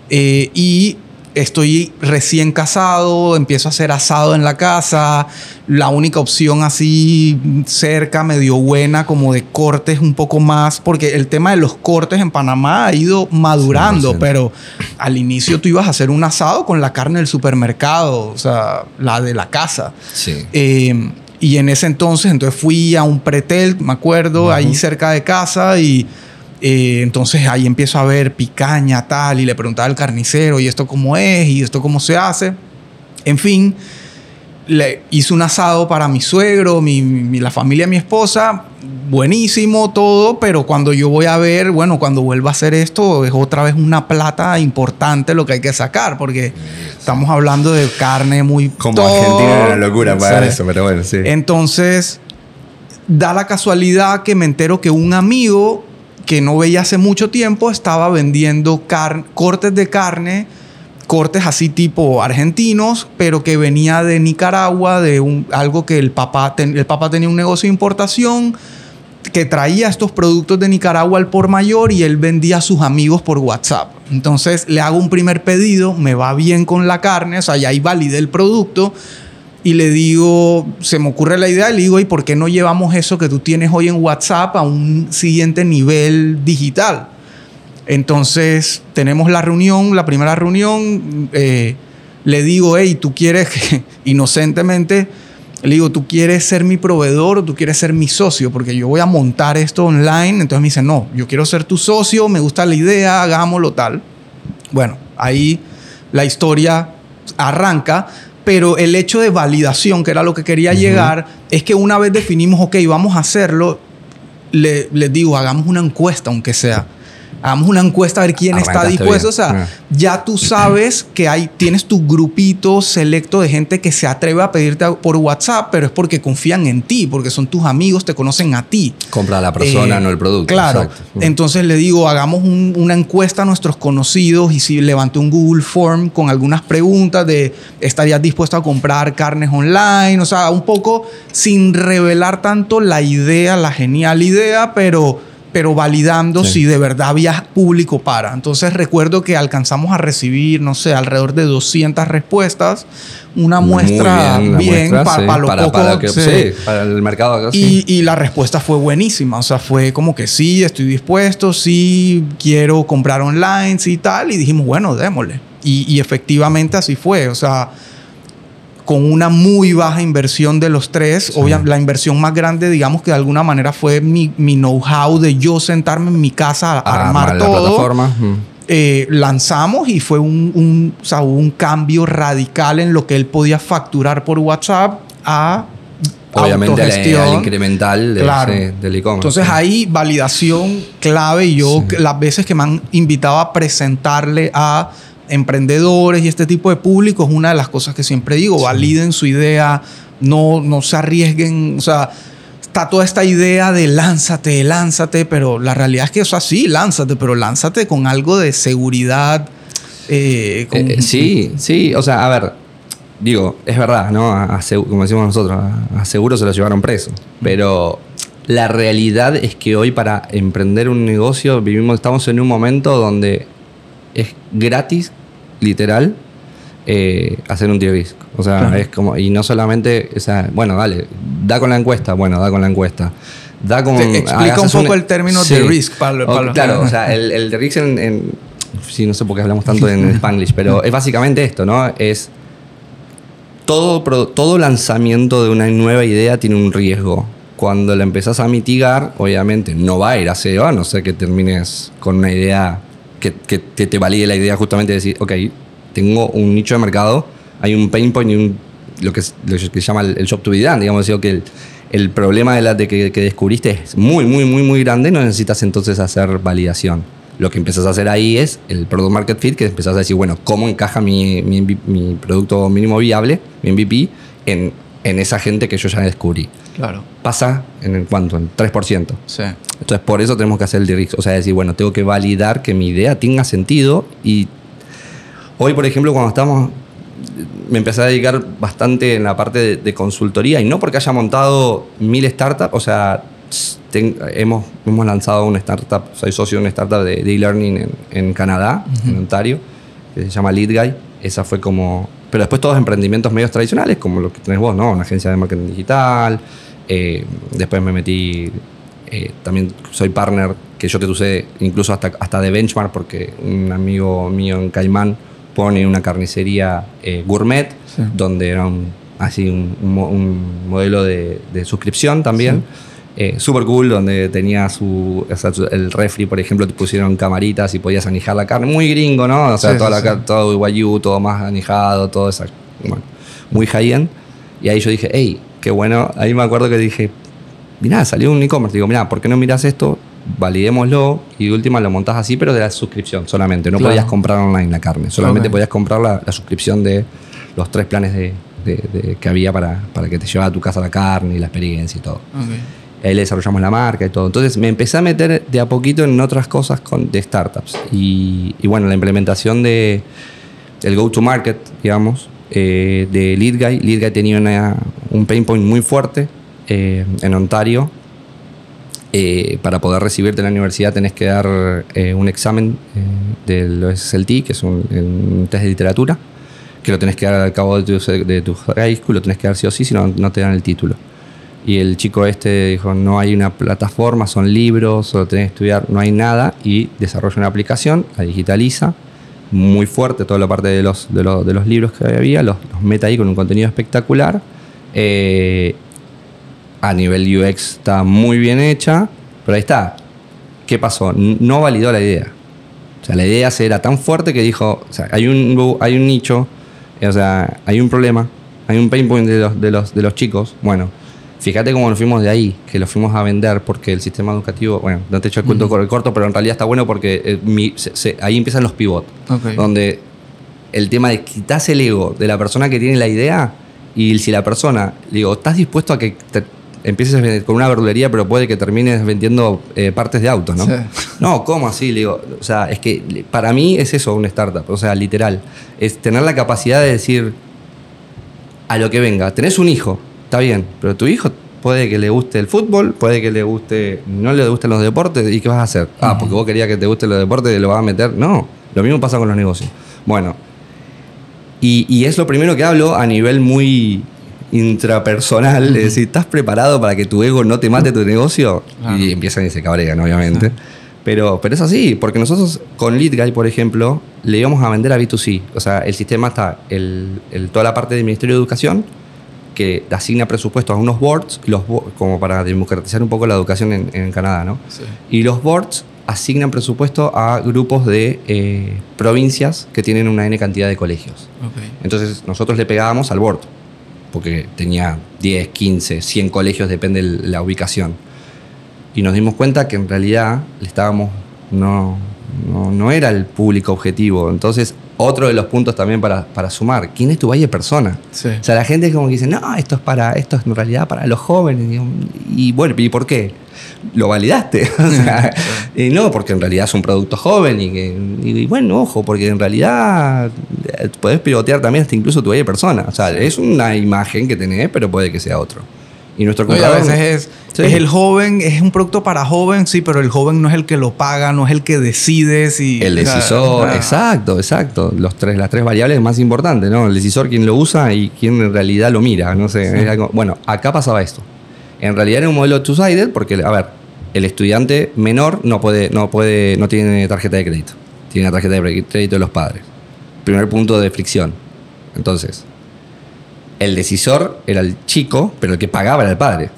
Eh, y estoy recién casado, empiezo a hacer asado en la casa. La única opción así cerca, medio buena, como de cortes un poco más, porque el tema de los cortes en Panamá ha ido madurando, 100%. pero al inicio tú ibas a hacer un asado con la carne del supermercado, o sea, la de la casa. Sí. Eh, y en ese entonces, entonces fui a un pretel, me acuerdo, ahí cerca de casa y eh, entonces ahí empiezo a ver picaña, tal, y le preguntaba al carnicero, ¿y esto cómo es? ¿Y esto cómo se hace? En fin, le hice un asado para mi suegro, mi, mi- la familia de mi esposa, buenísimo todo, pero cuando yo voy a ver, bueno, cuando vuelva a hacer esto, es otra vez una plata importante lo que hay que sacar, porque estamos hablando de carne muy... Como todo. Argentina era una locura para Sí. eso, pero bueno, sí. Entonces, da la casualidad que me entero que un amigo que no veía hace mucho tiempo estaba vendiendo cortes de carne, cortes así tipo argentinos, pero que venía de Nicaragua, de un, algo que el papá, el papá tenía un negocio de importación, que traía estos productos de Nicaragua al por mayor y él vendía a sus amigos por WhatsApp. Entonces le hago un primer pedido, me va bien con la carne, o sea, ya ahí validé el producto y le digo, se me ocurre la idea, le digo, ¿y por qué no llevamos eso que tú tienes hoy en WhatsApp a un siguiente nivel digital? Entonces tenemos la reunión, la primera reunión, eh, le digo, hey, tú quieres, inocentemente, le digo, ¿tú quieres ser mi proveedor o tú quieres ser mi socio? Porque yo voy a montar esto online. Entonces me dice, no, yo quiero ser tu socio, me gusta la idea, hagámoslo tal. Bueno, ahí la historia arranca, pero el hecho de validación, que era lo que quería llegar, es que una vez definimos, ok, vamos a hacerlo, le, les digo, hagamos una encuesta, aunque sea hagamos una encuesta a ver quién está dispuesto. O sea, ah. ya tú sabes que hay, tienes tu grupito selecto de gente que se atreve a pedirte por WhatsApp, pero es porque confían en ti, porque son tus amigos, te conocen a ti. Compra a la persona, eh, no el producto. Claro. Entonces le digo, hagamos una encuesta a nuestros conocidos y si levanté un Google Form con algunas preguntas de, ¿estarías dispuesto a comprar carnes online? O sea, un poco sin revelar tanto la idea, la genial idea, pero pero validando si de verdad había público para. Entonces recuerdo que alcanzamos a recibir, no sé, alrededor de 200 respuestas, una muestra bien, para, lo poco, para el mercado. y, y, la respuesta fue buenísima, o sea, fue como que sí, estoy dispuesto, sí, quiero comprar online, sí, tal, y dijimos, bueno, démosle. Y, y efectivamente así fue, o sea con una muy baja inversión de los tres. Obviamente, la inversión más grande, digamos que de alguna manera fue mi, know-how de yo sentarme en mi casa a, armar todo. La plataforma. Eh, lanzamos y fue un, un, cambio radical en lo que él podía facturar por WhatsApp a Obviamente el incremental del e-commerce. Entonces ahí validación clave y yo las veces que me han invitado a presentarle a emprendedores y este tipo de público es una de las cosas que siempre digo, validen su idea, no, no se arriesguen, o sea, está toda esta idea de lánzate, lánzate, pero la realidad es que eso así, lánzate, pero lánzate con algo de seguridad. Eh, eh, sí, sí, o sea, a ver, digo, es verdad, ¿no? como decimos nosotros, a seguro se lo llevaron preso, pero la realidad es que hoy para emprender un negocio vivimos, estamos en un momento donde es gratis, literal, eh, hacer un tier O sea, es como, y no solamente, o sea, bueno, dale, da con la encuesta, bueno, da con la encuesta. Da con, explica un poco el término de risk para, Claro, o sea, el, el de risk en, Sí, no sé por qué hablamos tanto en Spanglish, pero es básicamente esto, ¿no? Es. Todo, todo lanzamiento de una nueva idea tiene un riesgo. Cuando la empezás a mitigar, obviamente no va a ir a SEO, a no ser que termines con una idea que, te valide la idea justamente de decir, ok, tengo un nicho de mercado, hay un pain point y un, lo, que, lo que se llama el, shop to be done, digamos, decir, que el, el problema de, la, de que, descubriste es muy, muy, muy, muy grande, no necesitas entonces hacer validación. Lo que empiezas a hacer ahí es el product market fit, que empezás a decir, bueno, ¿cómo encaja mi, mi, mi producto mínimo viable, mi MVP, en, en esa gente que yo ya descubrí? Claro. Pasa en el cuánto, en 3%. Sí. Entonces, por eso tenemos que hacer el direct. O sea, decir, bueno, tengo que validar que mi idea tenga sentido. Y hoy, por ejemplo, cuando estamos. Me empecé a dedicar bastante en la parte de, consultoría y no porque haya montado mil startups, o sea, hemos, hemos lanzado una startup, soy socio de una startup de e-learning en, Canadá, en Ontario, que se llama Lead Guy. Esa fue como pero después todos emprendimientos medios tradicionales, como lo que tenés vos, ¿no? Una agencia de marketing digital. Eh, después me metí, eh, también soy partner, que yo te usé incluso hasta, hasta de benchmark, porque un amigo mío en Caimán pone una carnicería eh, gourmet, donde era un, así un, modelo de, suscripción también. Eh, super cool, donde tenía su, el refri, por ejemplo, te pusieron camaritas y podías anijar la carne. Muy gringo, ¿no? O sea, toda la, todo guayú, todo más anijado, todo eso. Bueno, muy high-end. Y ahí yo dije, hey, qué bueno. Ahí me acuerdo que dije, mirá, salió un e-commerce. Digo, mirá, ¿por qué no miras esto? Validémoslo y de última lo montás así, pero de la suscripción solamente. No podías comprar online la carne, solamente podías comprar la, suscripción de los tres planes de, que había para, para que te llevara a tu casa la carne y la experiencia y todo ahí le desarrollamos la marca y todo. Entonces me empecé a meter de a poquito en otras cosas con, de startups. Y, bueno, la implementación de el go-to-market, digamos, eh, de Lead Guy. Lead Guy tenía un pain point muy fuerte eh, en Ontario. Eh, para poder recibirte en la universidad tenés que dar eh, un examen del SLT, que es un, test de literatura, que lo tenés que dar al cabo de tu, de tu high school, lo tenés que dar sí o sí, si no, no te dan el título. Y el chico este dijo, no hay una plataforma, son libros, solo tenés que estudiar, no hay nada, y desarrolla una aplicación, la digitaliza, muy fuerte toda la parte de los, de los, libros que había, los, los, mete ahí con un contenido espectacular. Eh, a nivel UX está muy bien hecha, pero ahí está. ¿Qué pasó? No validó la idea. O sea, la idea era tan fuerte que dijo, o sea, hay un, hay un nicho, o sea, hay un problema, hay un pain point de los, de los, de los chicos. Bueno, Fíjate cómo nos fuimos de ahí, que lo fuimos a vender porque el sistema educativo, bueno, no te he hecho el cuento el corto, pero en realidad está bueno porque eh, ahí empiezan los pivots, donde el tema de quitarse el ego de la persona que tiene la idea y si la persona, digo, estás dispuesto a que empieces con una verdulería, pero puede que termines vendiendo eh, partes de autos, ¿no? No, ¿cómo así? digo, o sea, es que para mí es eso una startup, o sea, literal. Es tener la capacidad de decir a lo que venga. Tenés un hijo, está bien, pero tu hijo puede que le guste el fútbol, puede que le guste, no le gusten los deportes, ¿y qué vas a hacer? Ah, porque vos querías que te gusten los deportes y lo vas a meter. No, lo mismo pasa con los negocios. Bueno, y, es lo primero que hablo a nivel muy intrapersonal, es decir, ¿estás preparado para que tu ego no te mate tu negocio? Y empiezan y se cabrean, obviamente. Pero, pero es así, porque nosotros con LeadGuy, por ejemplo, le íbamos a vender a B2C. O sea, el sistema está, el, toda la parte del Ministerio de Educación, que asigna presupuestos a unos boards, los, como para democratizar un poco la educación en, Canadá, ¿no? Y los boards asignan presupuesto a grupos de eh, provincias que tienen una N cantidad de colegios. Entonces nosotros le pegábamos al board, porque tenía 10, 15, 100 colegios, depende de la ubicación. Y nos dimos cuenta que en realidad le estábamos, no, no, no era el público objetivo. Entonces otro de los puntos también para, para sumar, ¿quién es tu valle persona? O sea, la gente es como que dice, no, esto es para, esto es en realidad para los jóvenes. Y, bueno, ¿y por qué? Lo validaste. o sea, y no, porque en realidad es un producto joven y, que, y, bueno, ojo, porque en realidad eh, puedes pivotear también hasta incluso tu valle persona. O sea, es una imagen que tenés, pero puede que sea otro. Y nuestro comprador... a veces es, es, el joven, es un producto para joven, sí, pero el joven no es el que lo paga, no es el que decide si... El decisor, exacto, exacto. Los tres, las tres variables más importantes, ¿no? El decisor, quién lo usa y quién en realidad lo mira, no sé. bueno, acá pasaba esto. En realidad era un modelo two-sided porque, a ver, el estudiante menor no puede, no puede, no tiene tarjeta de crédito. Tiene la tarjeta de crédito de los padres. Primer punto de fricción. Entonces, el decisor era el chico, pero el que pagaba era el padre.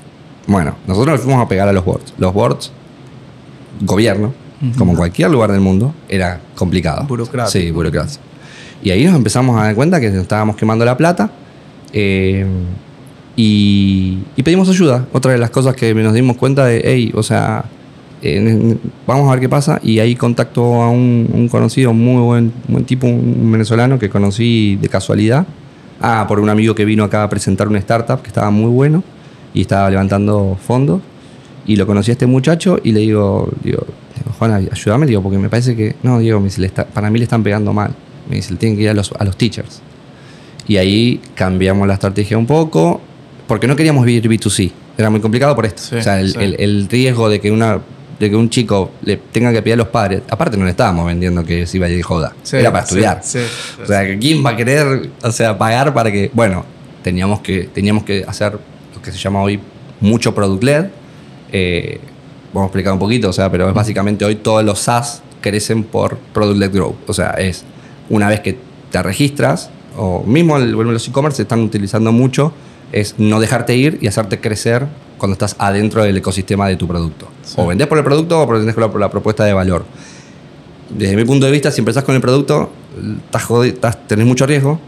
Bueno, nosotros nos fuimos a pegar a los boards. Los boards, gobierno, como en cualquier lugar del mundo, era complicado. Burocracia. Sí, burocracia. Y ahí nos empezamos a dar cuenta que nos estábamos quemando la plata eh, y, pedimos ayuda. Otra de las cosas que nos dimos cuenta de, hey, o sea, vamos a ver qué pasa. Y ahí contacto a un, conocido, muy buen, buen tipo, un venezolano que conocí de casualidad Ah, por un amigo que vino acá a presentar una startup que estaba muy bueno y estaba levantando fondos. Y lo conocí a este muchacho y le digo, digo, Juan, ayúdame, digo, porque me parece que. No, digo, me dice, para mí le están pegando mal. Me dice, le tienen que ir a los, a los teachers. Y ahí cambiamos la estrategia un poco, porque no queríamos vivir B2C. Era muy complicado por esto. o sea, el, el riesgo de que una de que un chico le tenga que pedir a los padres, aparte no le estábamos vendiendo que se iba a ir joda, era para estudiar. o sea, ¿quién va a querer, o sea, pagar para que, bueno, teníamos que, teníamos que hacer lo que se llama hoy mucho product led. Eh, vamos a explicar un poquito, o sea, pero es básicamente hoy todos los SaaS crecen por product led growth. O sea, es una vez que te registras, o mismo los e-commerce se están utilizando mucho, es no dejarte ir y hacerte crecer cuando estás adentro del ecosistema de tu producto. O vendés por el producto o vendés por la, propuesta de valor. Desde mi punto de vista, si empezás con el producto, estás tenés mucho riesgo.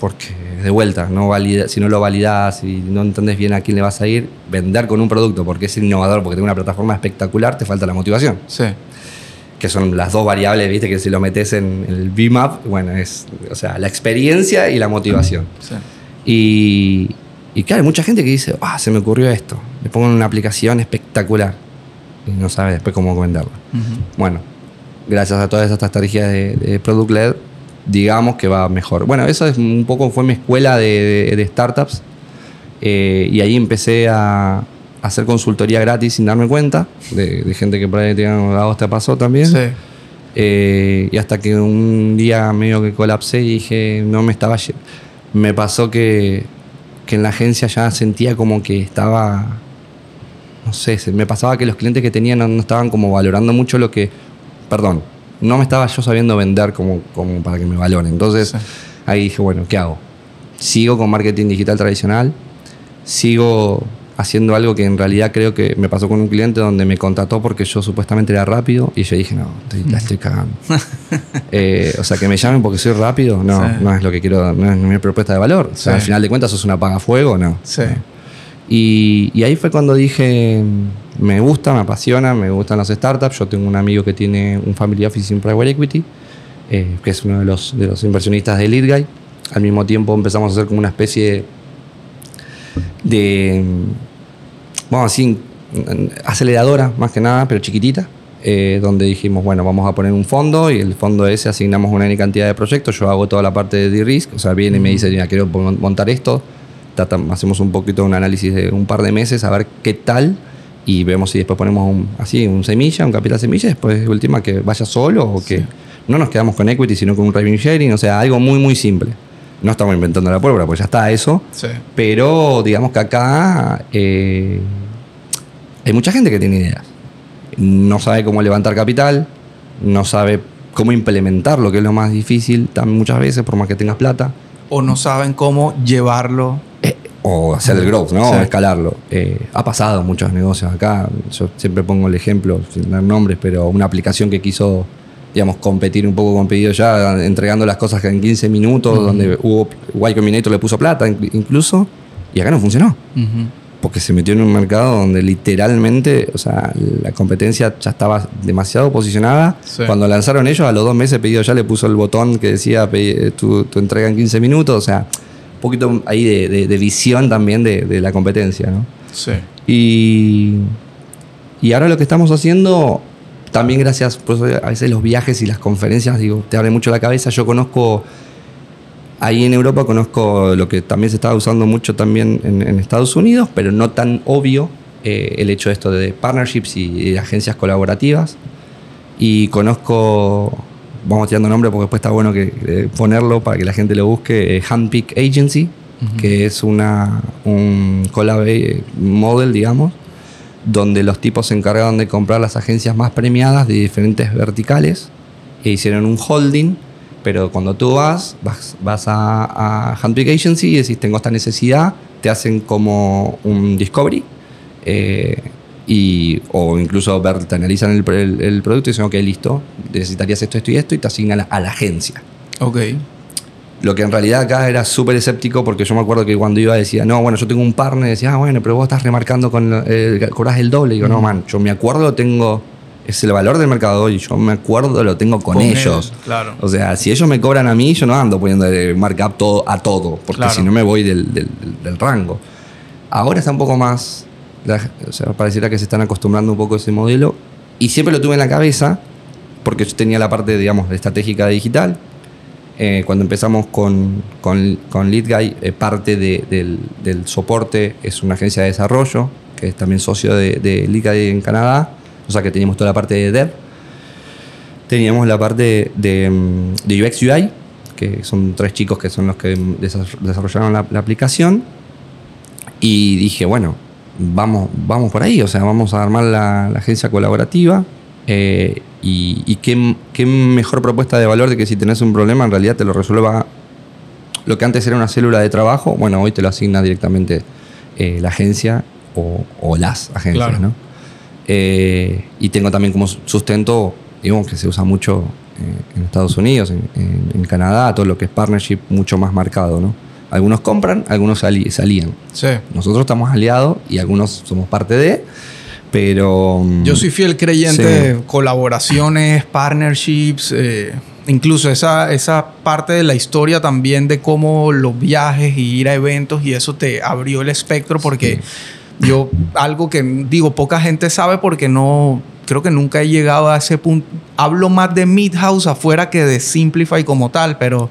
Porque de vuelta, no valida, si no lo validas, si no entendés bien a quién le vas a ir, vender con un producto porque es innovador, porque tiene una plataforma espectacular, te falta la motivación. Sí. Que son las dos variables, viste, que si lo metes en el BIMAP, bueno, es o sea, la experiencia y la motivación. Sí. Y, y claro, hay mucha gente que dice, ah, se me ocurrió esto. Le pongo una aplicación espectacular. Y no sabe después cómo venderla. Bueno, gracias a todas estas estrategias de, Product Led, digamos que va mejor. Bueno, eso es un poco fue mi escuela de, startups. Eh, y ahí empecé a, hacer consultoría gratis sin darme cuenta, de, gente que por ahí te a vos te pasó también. Sí. Eh, y hasta que un día medio que colapsé y dije, no me estaba... Me pasó que, que en la agencia ya sentía como que estaba... No sé, me pasaba que los clientes que tenía no, estaban como valorando mucho lo que... Perdón, no me estaba yo sabiendo vender como, como para que me valoren. Entonces ahí dije, bueno, ¿qué hago? Sigo con marketing digital tradicional, sigo haciendo algo que en realidad creo que me pasó con un cliente donde me contrató porque yo supuestamente era rápido y yo dije, no, la estoy cagando. Eh, o sea, que me llamen porque soy rápido, no, no es lo que quiero, no es mi propuesta de valor. O sea, al final de cuentas sos una fuego no. Sí. Y, y, ahí fue cuando dije, me gusta, me apasiona, me gustan las startups. Yo tengo un amigo que tiene un family office en private equity, eh, que es uno de los, de los inversionistas de Lead Guy. Al mismo tiempo empezamos a hacer como una especie de de, vamos así, aceleradora más que nada, pero chiquitita, eh, donde dijimos, bueno, vamos a poner un fondo y el fondo ese asignamos una cantidad de proyectos, yo hago toda la parte de D-Risk, o sea, viene y me dice, mira, quiero montar esto, hacemos un poquito un análisis de un par de meses a ver qué tal y vemos si después ponemos un, así un semilla, un capital semilla, después de última que vaya solo o que no nos quedamos con equity, sino con un revenue sharing, o sea, algo muy, muy simple no estamos inventando la pólvora, pues ya está eso. Pero digamos que acá eh, hay mucha gente que tiene ideas. No sabe cómo levantar capital, no sabe cómo implementar lo que es lo más difícil también muchas veces, por más que tengas plata. O no saben cómo llevarlo. Eh, o hacer el growth, ¿no? O escalarlo. Eh, ha pasado muchos negocios acá. Yo siempre pongo el ejemplo, sin dar nombres, pero una aplicación que quiso digamos, competir un poco con pedido ya, entregando las cosas en 15 minutos, donde hubo, Y Combinator le puso plata incluso, y acá no funcionó. Porque se metió en un mercado donde literalmente, o sea, la competencia ya estaba demasiado posicionada. Cuando lanzaron ellos, a los dos meses pedido ya le puso el botón que decía tu, tu entrega en 15 minutos, o sea, un poquito ahí de, visión también de, la competencia, ¿no? Sí. Y, y ahora lo que estamos haciendo también gracias, a veces los viajes y las conferencias, digo, te abre mucho la cabeza. Yo conozco, ahí en Europa conozco lo que también se estaba usando mucho también en, Estados Unidos, pero no tan obvio eh, el hecho de esto de partnerships y, agencias colaborativas. Y conozco, vamos tirando nombre porque después está bueno que eh, ponerlo para que la gente lo busque, eh, Handpick Agency, que es una, un collab model, digamos, donde los tipos se encargaron de comprar las agencias más premiadas de diferentes verticales e hicieron un holding, pero cuando tú vas, vas, a, a Handpick Agency y decís, tengo esta necesidad, te hacen como un discovery, eh, y, o incluso ver, te analizan el, el, producto y dicen, ok, listo, necesitarías esto, esto y esto, y te asignan a la agencia. Ok. Lo que en realidad acá era súper escéptico porque yo me acuerdo que cuando iba decía, no, bueno, yo tengo un partner, decía, ah, bueno, pero vos estás remarcando con eh, cobras el doble. Y digo, no, man, yo me acuerdo, lo tengo, es el valor del mercado y yo me acuerdo, lo tengo con, ellos. claro. O sea, si ellos me cobran a mí, yo no ando poniendo markup todo a todo, porque si no me voy del, rango. Ahora está un poco más, o sea, pareciera que se están acostumbrando un poco a ese modelo y siempre lo tuve en la cabeza porque yo tenía la parte, digamos, estratégica digital eh, cuando empezamos con, con, LeadGuy, eh, parte del, soporte es una agencia de desarrollo, que es también socio de, de LeadGuy en Canadá, o sea que teníamos toda la parte de dev. Teníamos la parte de, de que son tres chicos que son los que desarrollaron la, aplicación. Y dije, bueno, vamos, vamos por ahí, o sea, vamos a armar la, agencia colaborativa. Eh, y, qué, mejor propuesta de valor de que si tenés un problema en realidad te lo resuelva lo que antes era una célula de trabajo, bueno, hoy te lo asigna directamente eh, la agencia o, las agencias, ¿no? Eh, y tengo también como sustento, digamos que se usa mucho en Estados Unidos, en, Canadá, todo lo que es partnership mucho más marcado, ¿no? Algunos compran, algunos salían. Sí. Nosotros estamos aliados y algunos somos parte de, pero... Mm, Yo soy fiel creyente de colaboraciones, partnerships, eh, incluso esa, esa parte de la historia también de cómo los viajes y ir a eventos y eso te abrió el espectro porque yo algo que digo, poca gente sabe porque no, creo que nunca he llegado a ese punto. Hablo más de Midhouse afuera que de Simplify como tal, pero...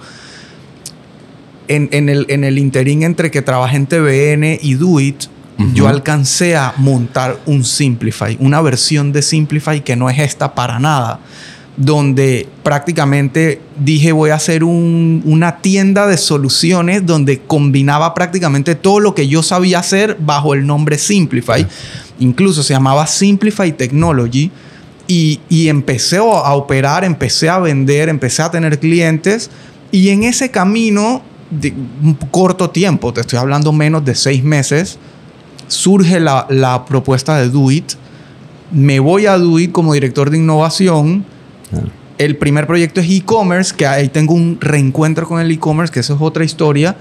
En, en, el, en el interín entre que trabajé en TVN y Do It, yo alcancé a montar un Simplify, una versión de Simplify que no es esta para nada, donde prácticamente dije voy a hacer una tienda de soluciones donde combinaba prácticamente todo lo que yo sabía hacer bajo el nombre Simplify. Incluso se llamaba Simplify Technology. Y, y, empecé a operar, empecé a vender, empecé a tener clientes. Y en ese camino, de un corto tiempo, te estoy hablando menos de seis meses, surge la, la propuesta de Do It. Me voy a Do It como director de innovación. El primer proyecto es e-commerce, que ahí tengo un reencuentro con el e-commerce, que eso es otra historia.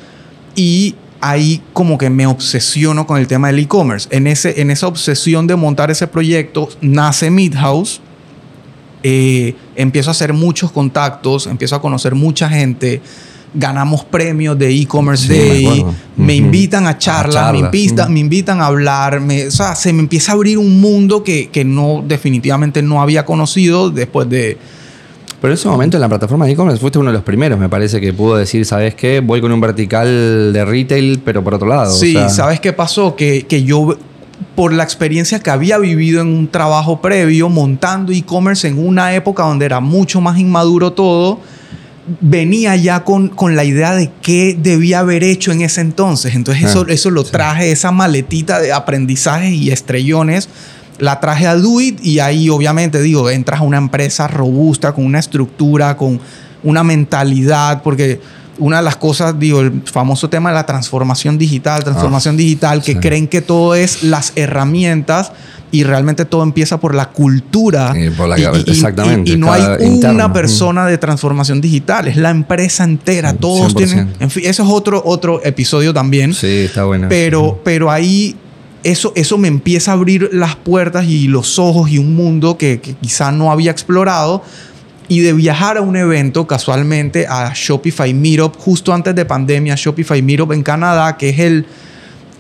Y ahí como que me obsesiono con el tema del e-commerce. En, ese, en esa obsesión de montar ese proyecto nace Midhouse. Eh, empiezo a hacer muchos contactos, empiezo a conocer mucha gente ganamos premios de e-commerce day, me, invitan a charlas, me, invitan, me invitan a hablar, o sea, se me empieza a abrir un mundo que, que, no, definitivamente no había conocido después de... Pero en ese momento en la plataforma de e-commerce fuiste uno de los primeros, me parece, que pudo decir, ¿sabes qué? Voy con un vertical de retail, pero por otro lado. Sí, ¿sabes qué pasó? Que, que yo por la experiencia que había vivido en un trabajo previo montando e-commerce en una época donde era mucho más inmaduro todo, venía ya con, con, la idea de qué debía haber hecho en ese entonces. Entonces eso, eso lo traje, esa maletita de aprendizajes y estrellones, la traje a Duit y ahí obviamente digo, entras a una empresa robusta, con una estructura, con una mentalidad, porque una de las cosas, digo, el famoso tema de la transformación digital, transformación ah, digital, que creen que todo es las herramientas y realmente todo empieza por la cultura. exactamente. Y, no hay una persona de transformación digital, es la empresa entera. Todos tienen. En fin, eso es otro, otro episodio también. Sí, está bueno. Pero, pero ahí eso, eso me empieza a abrir las puertas y los ojos y un mundo que, que quizá no había explorado. Y de viajar a un evento casualmente a Shopify Meetup, justo antes de pandemia, Shopify Meetup en Canadá, que es el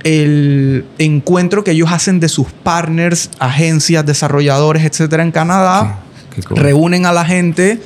el encuentro que ellos hacen de sus partners, agencias, desarrolladores, etcétera, en Canadá. Reúnen a la gente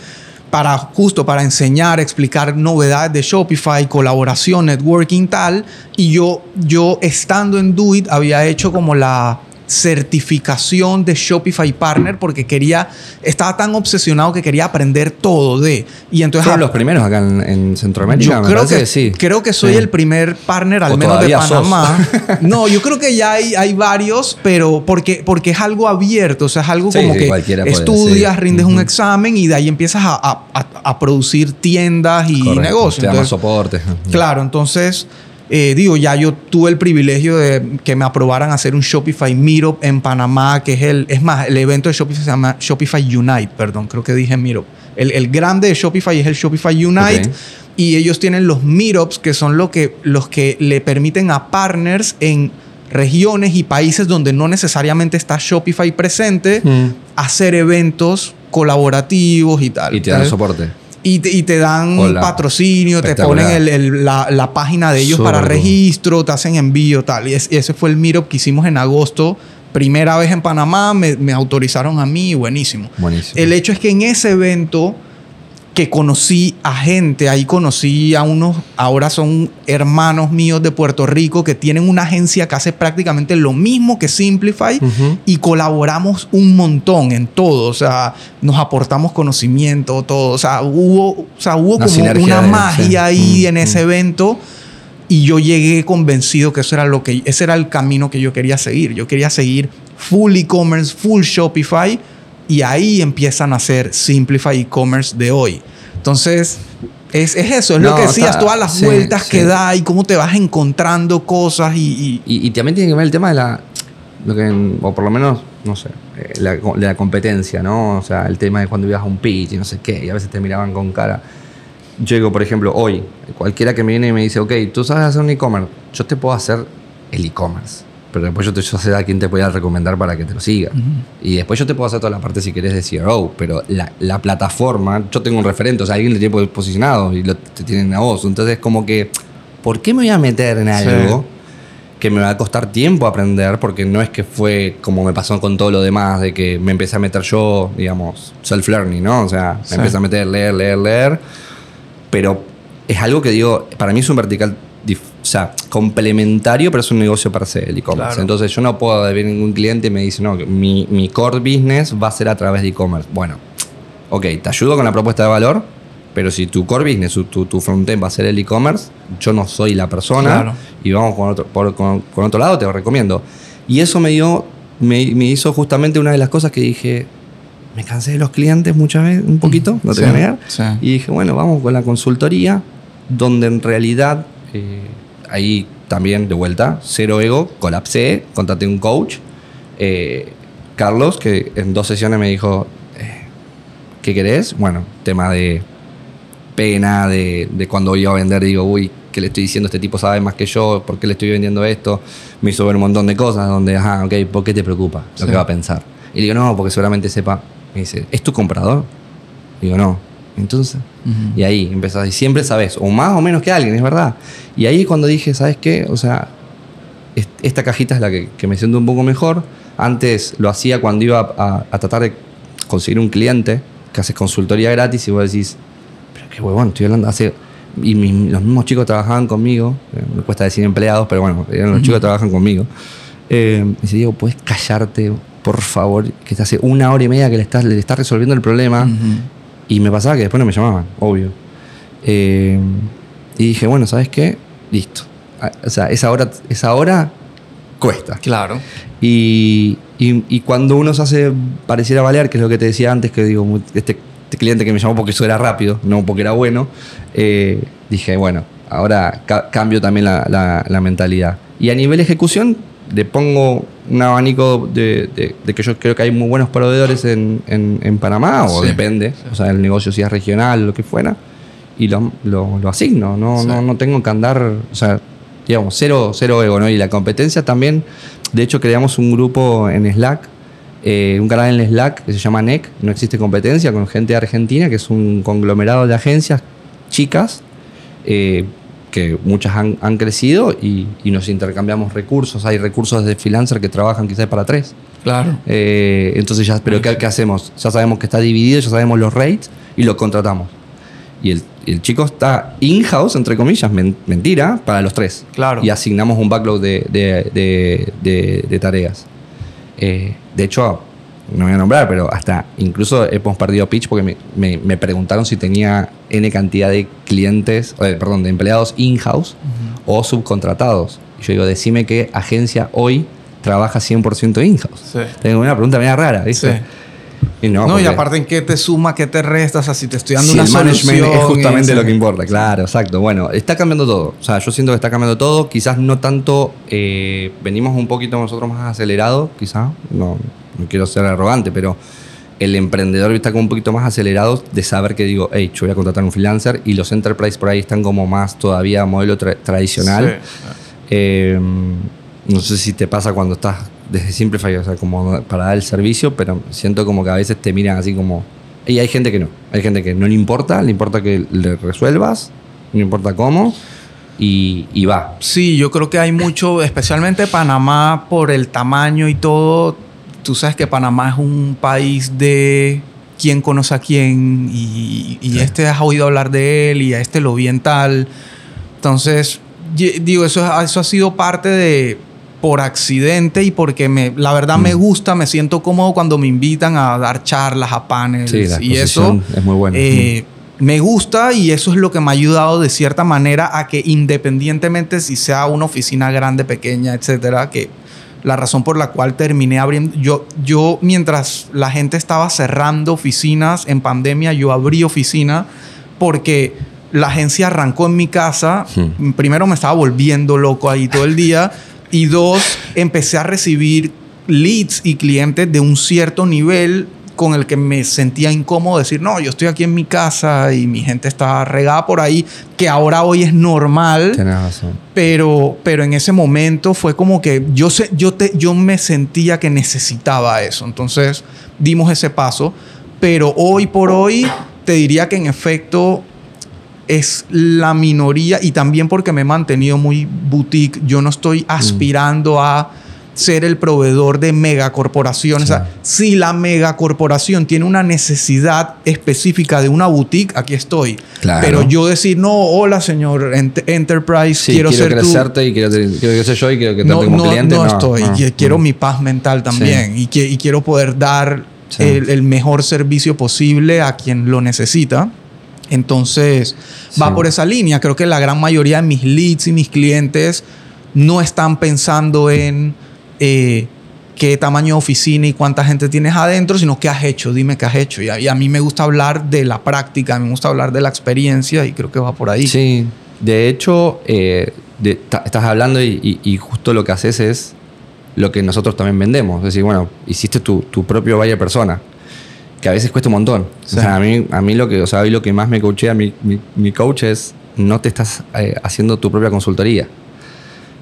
para justo para enseñar, explicar novedades de Shopify, colaboración, networking, tal. Y yo, yo estando en Duit había hecho como la certificación de Shopify Partner porque quería, estaba tan obsesionado que quería aprender todo de. Y entonces. Fueron los primeros acá en, Centroamérica. Yo creo que, sí. Creo que soy el primer partner, al menos de Panamá. no, yo creo que ya hay, hay varios, pero porque, porque es algo abierto, o sea, es algo como que estudias, rindes un examen y de ahí empiezas a, a, producir tiendas y negocios. Te soporte. Claro, entonces eh, digo, ya yo tuve el privilegio de que me aprobaran hacer un Shopify Meetup en Panamá, que es el, es más, el evento de Shopify se llama Shopify Unite, perdón, creo que dije Meetup. El, el grande de Shopify es el Shopify Unite y ellos tienen los Meetups, que son lo que, los que le permiten a partners en regiones y países donde no necesariamente está Shopify presente, mm. hacer eventos colaborativos y tal. Y te dan soporte. Y te, y te dan patrocinio, te ponen el, la, la, página de ellos para registro, te hacen envío, tal. Y, ese fue el meetup que hicimos en agosto. Primera vez en Panamá, me, me autorizaron a mí, buenísimo. buenísimo. El hecho es que en ese evento que conocí a gente, ahí conocí a unos, ahora son hermanos míos de Puerto Rico que tienen una agencia que hace prácticamente lo mismo que Simplify y colaboramos un montón en todo, o sea, nos aportamos conocimiento, todo, o sea, hubo, o sea, hubo como una magia ahí en ese evento y yo llegué convencido que eso era lo que ese era el camino que yo quería seguir, yo quería seguir full e-commerce, full Shopify y ahí empiezan a hacer Simplify e-commerce de hoy. Entonces, es, eso, es lo que decías, todas las vueltas que da y cómo te vas encontrando cosas y, y... también tiene que ver el tema de la... Lo que, o por lo menos, no sé, eh, la, de la competencia, ¿no? O sea, el tema de cuando ibas a un pitch y no sé qué, y a veces te miraban con cara. Yo digo, por ejemplo, hoy, cualquiera que me viene y me dice, ok, tú sabes hacer un e-commerce, yo te puedo hacer el e-commerce pero después yo te sé a quién te voy a recomendar para que te lo siga. Y después yo te puedo hacer toda la parte si querés de CRO, pero la, la plataforma, yo tengo un referente, o sea, alguien le tiene posicionado y lo, te tienen a vos. Entonces, como que, ¿por qué me voy a meter en algo? que me va a costar tiempo aprender, porque no es que fue como me pasó con todo lo demás, de que me empecé a meter yo, digamos, self-learning, ¿no? O sea, me empecé a meter, leer, leer, leer, pero es algo que digo, para mí es un vertical sea, complementario, pero es un negocio para se el e-commerce. Entonces yo no puedo ver ningún cliente y me dice, no, mi, mi core business va a ser a través de e-commerce. Bueno, ok, te ayudo con la propuesta de valor, pero si tu core business, tu, tu frontend va a ser el e-commerce, yo no soy la persona y vamos con otro, con, otro lado, te lo recomiendo. Y eso me dio, me, hizo justamente una de las cosas que dije, me cansé de los clientes muchas veces, un poquito, no te voy a negar. Y dije, bueno, vamos con la consultoría, donde en realidad, eh, ahí también de vuelta, cero ego, colapsé, contraté un coach. Eh, Carlos, que en dos sesiones me dijo, eh, ¿qué querés? Bueno, tema de pena de, cuando iba a vender, digo, uy, ¿qué le estoy diciendo? Este tipo sabe más que yo, ¿por qué le estoy vendiendo esto? Me hizo ver un montón de cosas donde, ajá, ok, ¿por qué te preocupa lo que va a pensar? Y digo, no, porque seguramente sepa. Me dice, ¿es tu comprador? Digo, no. Entonces, y ahí empezás, y siempre sabes, o más o menos que alguien, es verdad. Y ahí cuando dije, ¿sabes qué? O sea, esta cajita es la que, me siento un poco mejor. Antes lo hacía cuando iba a, a tratar de conseguir un cliente, que haces consultoría gratis y vos decís, qué huevón, estoy hablando hace... Y los mismos chicos trabajaban conmigo, eh, me cuesta decir empleados, pero bueno, eran los chicos que trabajan conmigo. Eh, me dice, Diego, ¿puedes callarte, por favor? Que hace una hora y media que le estás, le estás resolviendo el problema. Y me pasaba que después no me llamaban, obvio. Eh, y dije, bueno, ¿sabes qué? Listo. Ah, o sea, esa hora, esa hora cuesta. Claro. Y, y, y, cuando uno se hace pareciera balear, que es lo que te decía antes, que digo, este este cliente que me llamó porque eso era rápido, no porque era bueno, eh, dije, bueno, ahora cambio también la, mentalidad. Y a nivel ejecución, le pongo un abanico de, que yo creo que hay muy buenos proveedores en, Panamá, o depende, o sea, el negocio si es regional, lo que fuera, y lo, asigno, no, no, no tengo que andar, o sea, digamos, cero, cero ego, ¿no? Y la competencia también, de hecho creamos un grupo en Slack eh, un canal en Slack que se llama NEC, no existe competencia, con gente de Argentina, que es un conglomerado de agencias chicas, eh, que muchas han, crecido y, nos intercambiamos recursos. Hay recursos de freelancer que trabajan quizás para tres. Claro. Eh, entonces ya, pero ¿qué, ¿qué, hacemos? Ya sabemos que está dividido, ya sabemos los rates y lo contratamos. Y el, chico está in-house, entre comillas, mentira, para los tres. Claro. Y asignamos un backlog de, de tareas. Eh, de hecho, no voy a nombrar, pero hasta incluso hemos perdido pitch porque me, preguntaron si tenía N cantidad de clientes, eh, perdón, de empleados in-house o subcontratados. Y yo digo, decime qué agencia hoy trabaja 100% in-house. Tengo una pregunta media rara, ¿viste? Y no, y aparte en qué te suma, qué te resta, o sea, si te estoy dando una el management es justamente lo que importa, claro, exacto. Bueno, está cambiando todo, o sea, yo siento que está cambiando todo, quizás no tanto, eh, venimos un poquito nosotros más acelerados, quizás, no, no quiero ser arrogante, pero el emprendedor está como un poquito más acelerado de saber que digo, hey, yo voy a contratar un freelancer y los enterprise por ahí están como más todavía modelo tradicional. Eh, no sé si te pasa cuando estás desde Simplify, o sea, como para dar el servicio, pero siento como que a veces te miran así como... Y hay gente que no, hay gente que no le importa, le importa que le resuelvas, no importa cómo, y, va. Sí, yo creo que hay mucho, especialmente Panamá, por el tamaño y todo. Tú sabes que Panamá es un país de quién conoce a quién, y, este has oído hablar de él, y a este lo vi en tal. Entonces, digo, eso, eso ha sido parte de por accidente y porque me, la verdad me mm. gusta, me siento cómodo cuando me invitan a dar charlas, a paneles y eso. Es muy bueno. Eh, me gusta y eso es lo que me ha ayudado de cierta manera a que independientemente si sea una oficina grande, pequeña, etcétera, que la razón por la cual terminé abriendo, yo, yo mientras la gente estaba cerrando oficinas en pandemia, yo abrí oficina porque la agencia arrancó en mi casa. Hmm. Primero me estaba volviendo loco ahí todo el día. Y dos, empecé a recibir leads y clientes de un cierto nivel con el que me sentía incómodo decir, no, yo estoy aquí en mi casa y mi gente está regada por ahí, que ahora hoy es normal. Tienes razón. Pero, pero en ese momento fue como que yo, sé, yo, te, yo me sentía que necesitaba eso. Entonces dimos ese paso. Pero hoy por hoy te diría que en efecto es la minoría y también porque me he mantenido muy boutique. Yo no estoy mm. aspirando a ser el proveedor de megacorporaciones. O sea, si la megacorporación tiene una necesidad específica de una boutique, aquí estoy. Pero yo decir, no, hola señor Enterprise, quiero, ser crecerte y quiero, quiero que sea yo y quiero que te no, como cliente. No, estoy. quiero mi paz mental también. Y, y, quiero poder dar el, el, mejor servicio posible a quien lo necesita. Entonces, va por esa línea. Creo que la gran mayoría de mis leads y mis clientes no están pensando en eh, qué tamaño de oficina y cuánta gente tienes adentro, sino qué has hecho, dime qué has hecho. Y a, mí me gusta hablar de la práctica, me gusta hablar de la experiencia y creo que va por ahí. Sí, de hecho, eh, estás hablando y, justo lo que haces es lo que nosotros también vendemos. Es decir, bueno, hiciste tu, propio valle persona, que a veces cuesta un montón. O sea, a mí, a mí lo que, o sea, lo que más me coachea mi, mi, coach es no te estás eh, haciendo tu propia consultoría.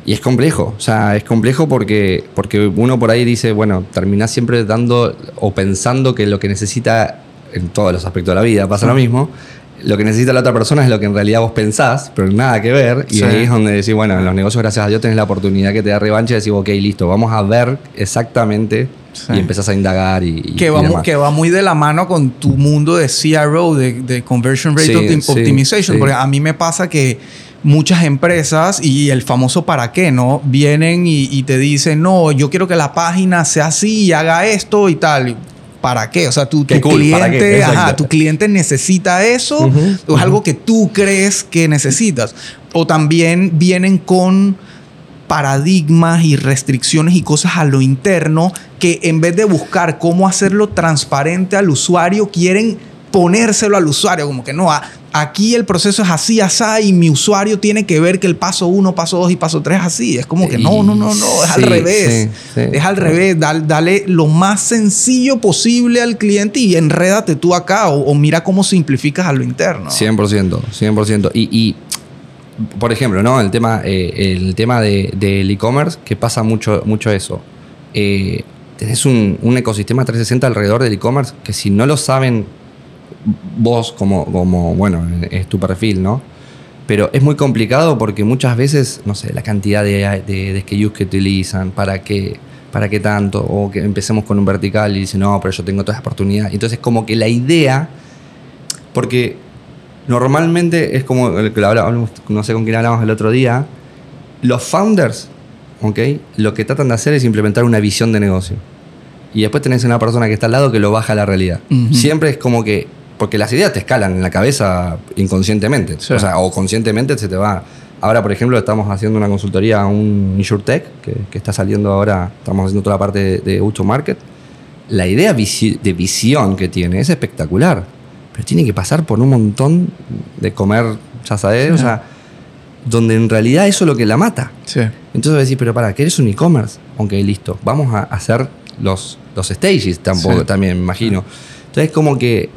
Y es complejo, o sea, es complejo porque, porque uno por ahí dice, bueno, terminás siempre dando o pensando que lo que necesita en todos los aspectos de la vida pasa lo mismo. Lo que necesita la otra persona es lo que en realidad vos pensás, pero nada que ver. Y ahí es donde decís, bueno, en los negocios, gracias a Dios, tenés la oportunidad que te da revancha y decís, ok, listo, vamos a ver exactamente y empezás a indagar y, que, va, que va muy de la mano con tu mundo de CRO, de, Conversion Rate Optimization, porque a mí me pasa que muchas empresas y el famoso para qué, ¿no? Vienen y, te dicen, no, yo quiero que la página sea así y haga esto y tal. ¿Para qué? O sea, tu, cliente, tu cliente necesita eso o es algo que tú crees que necesitas. O también vienen con paradigmas y restricciones y cosas a lo interno que en vez de buscar cómo hacerlo transparente al usuario, quieren ponérselo al usuario, como que no, aquí el proceso es así, así, y mi usuario tiene que ver que el paso 1, paso 2 y paso 3 es así. Es como que no, no, no, no, es al revés. es al revés. Dale, lo más sencillo posible al cliente y enrédate tú acá o, mira cómo simplificas a lo interno. 100%, 100%. Y, y por ejemplo, ¿no? El tema, eh, el tema del e-commerce, que pasa mucho, mucho eso. Eh, tenés un, un ecosistema 360 alrededor del e-commerce que si no lo saben vos como, como, bueno, es tu perfil, ¿no? Pero es muy complicado porque muchas veces, no sé, la cantidad de, de, SKUs que utilizan, para qué, para qué tanto, o que empecemos con un vertical y dicen, no, pero yo tengo toda esa oportunidad. Entonces, como que la idea, porque normalmente es como el que no sé con quién hablamos el otro día, los founders, ¿ok? Lo que tratan de hacer es implementar una visión de negocio. Y después tenés una persona que está al lado que lo baja a la realidad. Siempre es como que porque las ideas te escalan en la cabeza inconscientemente. O sea, o conscientemente se te va. Ahora, por ejemplo, estamos haciendo una consultoría a un InsurTech que, que está saliendo ahora, estamos haciendo toda la parte de, de Market. La idea de visión que tiene es espectacular, pero tiene que pasar por un montón de comer, ya sabes, o sea, donde en realidad eso es lo que la mata. Sí. Entonces decir, pero para, ¿qué eres un e-commerce? Ok, listo, vamos a hacer los, los stages tampoco, también, me imagino. Entonces, como que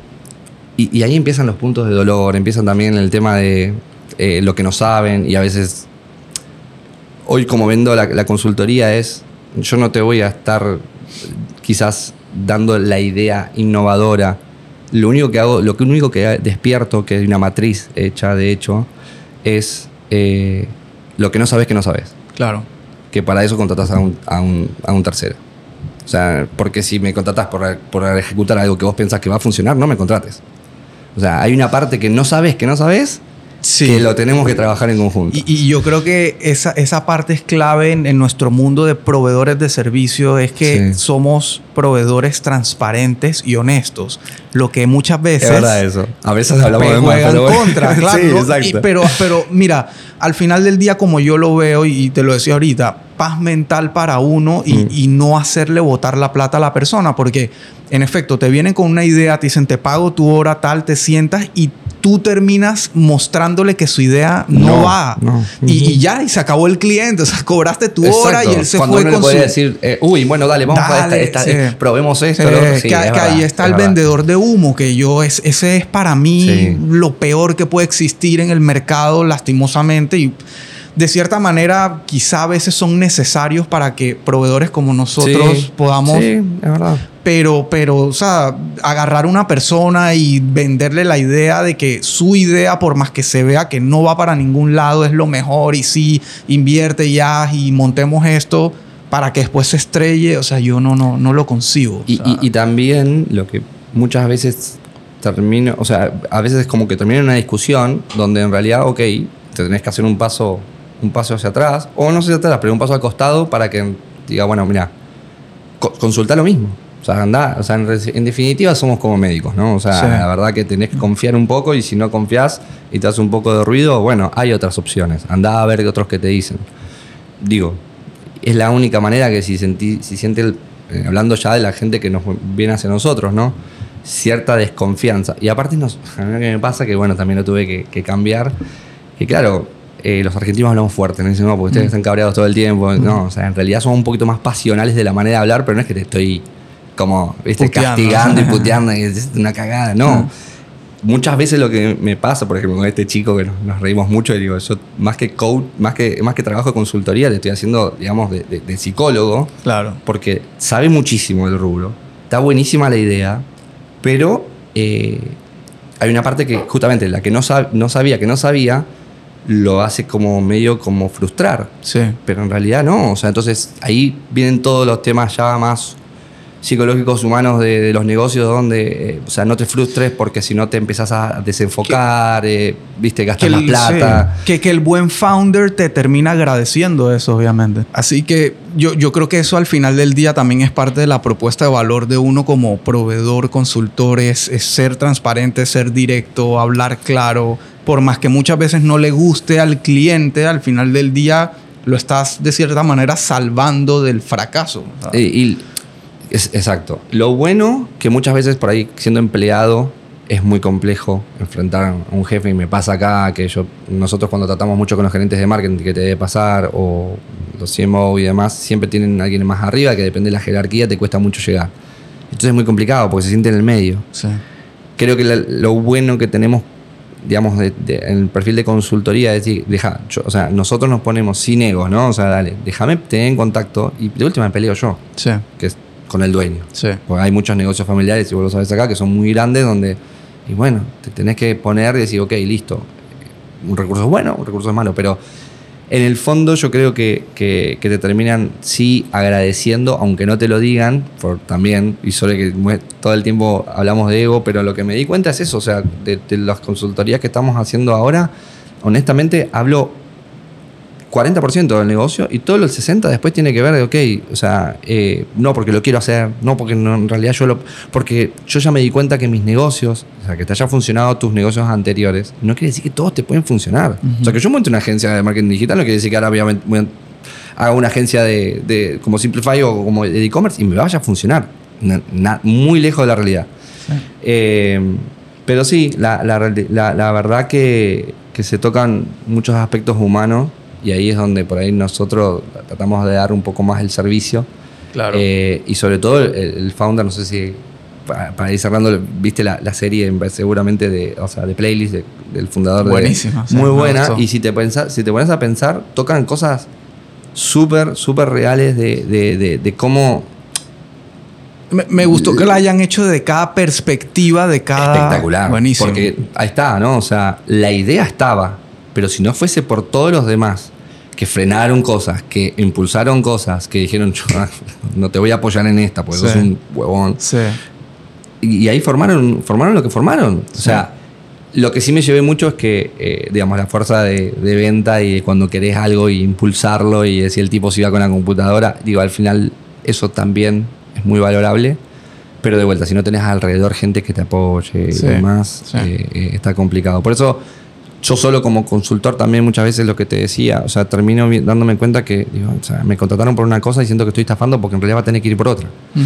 y, ahí empiezan los puntos de dolor, empiezan también el tema de eh, lo que no saben y a veces, hoy como vendo la, consultoría es, yo no te voy a estar quizás dando la idea innovadora. Lo único que hago, lo único que despierto, que hay una matriz hecha de hecho, es eh, lo que no sabes que no sabes. Claro. Que para eso contratas a un, a un, a un tercero. O sea, porque si me contratas por, por ejecutar algo que vos pensás que va a funcionar, no me contrates. O sea, hay una parte que no sabes que no sabes sí. que lo tenemos que trabajar en conjunto. Y, yo creo que esa, esa parte es clave en, nuestro mundo de proveedores de servicio, es que somos proveedores transparentes y honestos. Lo que muchas veces... Es verdad eso. A veces hablamos de juegan pero... contra, claro. sí, exacto. pero, pero mira, al final del día, como yo lo veo y te lo decía ahorita, paz mental para uno y, mm. y no hacerle botar la plata a la persona, porque en efecto, te vienen con una idea, te dicen, te pago tu hora tal, te sientas y tú terminas mostrándole que su idea no, va. y, ya, y se acabó el cliente. O sea, cobraste tu hora y él se Cuando fue uno con le puede decir, eh, uy, bueno, dale, vamos a esta, esta probemos esto. que, ahí está el vendedor de humo, que yo, es, ese es para mí lo peor que puede existir en el mercado, lastimosamente. Y de cierta manera, quizá a veces son necesarios para que proveedores como nosotros podamos. Sí, es verdad. Pero, pero, o sea, agarrar una persona y venderle la idea de que su idea, por más que se vea que no va para ningún lado, es lo mejor y sí, invierte ya y montemos esto. para que después se estrelle, o sea, yo no, no, no lo concibo. Y, y, también lo que muchas veces termino, o sea, a veces es como que termina una discusión donde en realidad, ok, te tenés que hacer un paso, un paso hacia atrás, o no hacia atrás, pero un paso al costado para que diga, bueno, mira, consulta lo mismo. O sea, anda, o sea, en, definitiva somos como médicos, ¿no? O sea, la verdad que tenés que confiar un poco y si no confías y te hace un poco de ruido, bueno, hay otras opciones. Anda a ver otros que te dicen. Digo, es la única manera que si, sentí, si siente, eh, hablando ya de la gente que nos viene hacia nosotros, ¿no? Cierta desconfianza. Y aparte, nos, a mí que me pasa que, bueno, también lo tuve que, cambiar. Que claro, eh, los argentinos hablamos fuerte, ¿no? Dicen, no, porque ustedes mm. están cabreados todo el tiempo. Mm. No, o sea, en realidad somos un poquito más pasionales de la manera de hablar, pero no es que te estoy como, viste, castigando y puteando y es una cagada. No. Mm muchas veces lo que me pasa, por ejemplo, con este chico que nos, reímos mucho, y digo, yo más que coach, más que, más que trabajo de consultoría, le estoy haciendo, digamos, de, psicólogo. Claro. Porque sabe muchísimo del rubro. Está buenísima la idea, pero eh, hay una parte que justamente la que no, no sabía que no sabía, lo hace como medio como frustrar. Sí. Pero en realidad no. O sea, entonces ahí vienen todos los temas ya más psicológicos humanos de, los negocios donde, eh, o sea, no te frustres porque si no te empezás a desenfocar, eh, viste, gastas más plata. Que, que el buen founder te termina agradeciendo eso, obviamente. Así que yo, yo creo que eso al final del día también es parte de la propuesta de valor de uno como proveedor, consultor, es, ser transparente, ser directo, hablar claro. Por más que muchas veces no le guste al cliente, al final del día lo estás de cierta manera salvando del fracaso. y exacto. Lo bueno que muchas veces por ahí siendo empleado es muy complejo enfrentar a un jefe y me pasa acá que yo nosotros cuando tratamos mucho con los gerentes de marketing que te debe pasar o los CMO y demás siempre tienen a alguien más arriba que depende de la jerarquía te cuesta mucho llegar. Entonces es muy complicado porque se siente en el medio. Creo que lo bueno que tenemos digamos, en el perfil de consultoría, es decir, deja, o sea, nosotros nos ponemos sin ego, ¿no? O sea, dale, déjame tener en contacto y de última peleo yo. Sí. Que es con el dueño. Sí. Porque hay muchos negocios familiares, y vos lo sabes acá, que son muy grandes, donde, y bueno, te tenés que poner y decir, ok, listo. Un recurso es bueno, un recurso es malo, pero en el fondo yo creo que, que, te terminan sí agradeciendo, aunque no te lo digan, por también, y solo que todo el tiempo hablamos de ego, pero lo que me di cuenta es eso, o sea, de, de las consultorías que estamos haciendo ahora, honestamente hablo 40% del negocio y todo el 60% después tiene que ver de, ok, o sea, eh, no porque lo quiero hacer, no porque en realidad yo lo... Porque yo ya me di cuenta que mis negocios, o sea, que te hayan funcionado tus negocios anteriores, no quiere decir que todos te pueden funcionar. O sea, que yo monte una agencia de marketing digital no quiere decir que ahora voy a, haga una agencia de, como Simplify o como de e-commerce y me vaya a funcionar. muy lejos de la realidad. Eh, pero sí, la, la verdad que, que se tocan muchos aspectos humanos y ahí es donde por ahí nosotros tratamos de dar un poco más el servicio. Claro. Eh, y sobre todo el, founder, no sé si para, ir cerrando, viste la, serie seguramente de, o sea, de playlist del fundador Buenísima, muy buena. Y si te, pensás, si te pones a pensar, tocan cosas súper, súper reales de, de, de, cómo me, gustó que la hayan hecho de cada perspectiva, de cada. Espectacular. Buenísimo. Porque ahí está, ¿no? O sea, la idea estaba, pero si no fuese por todos los demás que frenaron cosas, que impulsaron cosas, que dijeron, no te voy a apoyar en esta, porque sos un huevón. Sí. Y, ahí formaron, formaron lo que formaron. O sea, lo que sí me llevé mucho es que, eh, digamos, la fuerza de, venta y cuando querés algo y impulsarlo y decir el tipo se iba con la computadora, digo, al final eso también es muy valorable. Pero de vuelta, si no tenés alrededor gente que te apoye y demás, eh, eh, está complicado. Por eso yo solo como consultor también muchas veces lo que te decía, o sea, termino dándome cuenta que o sea, me contrataron por una cosa y siento que estoy estafando porque en realidad va a tener que ir por otra. Mm.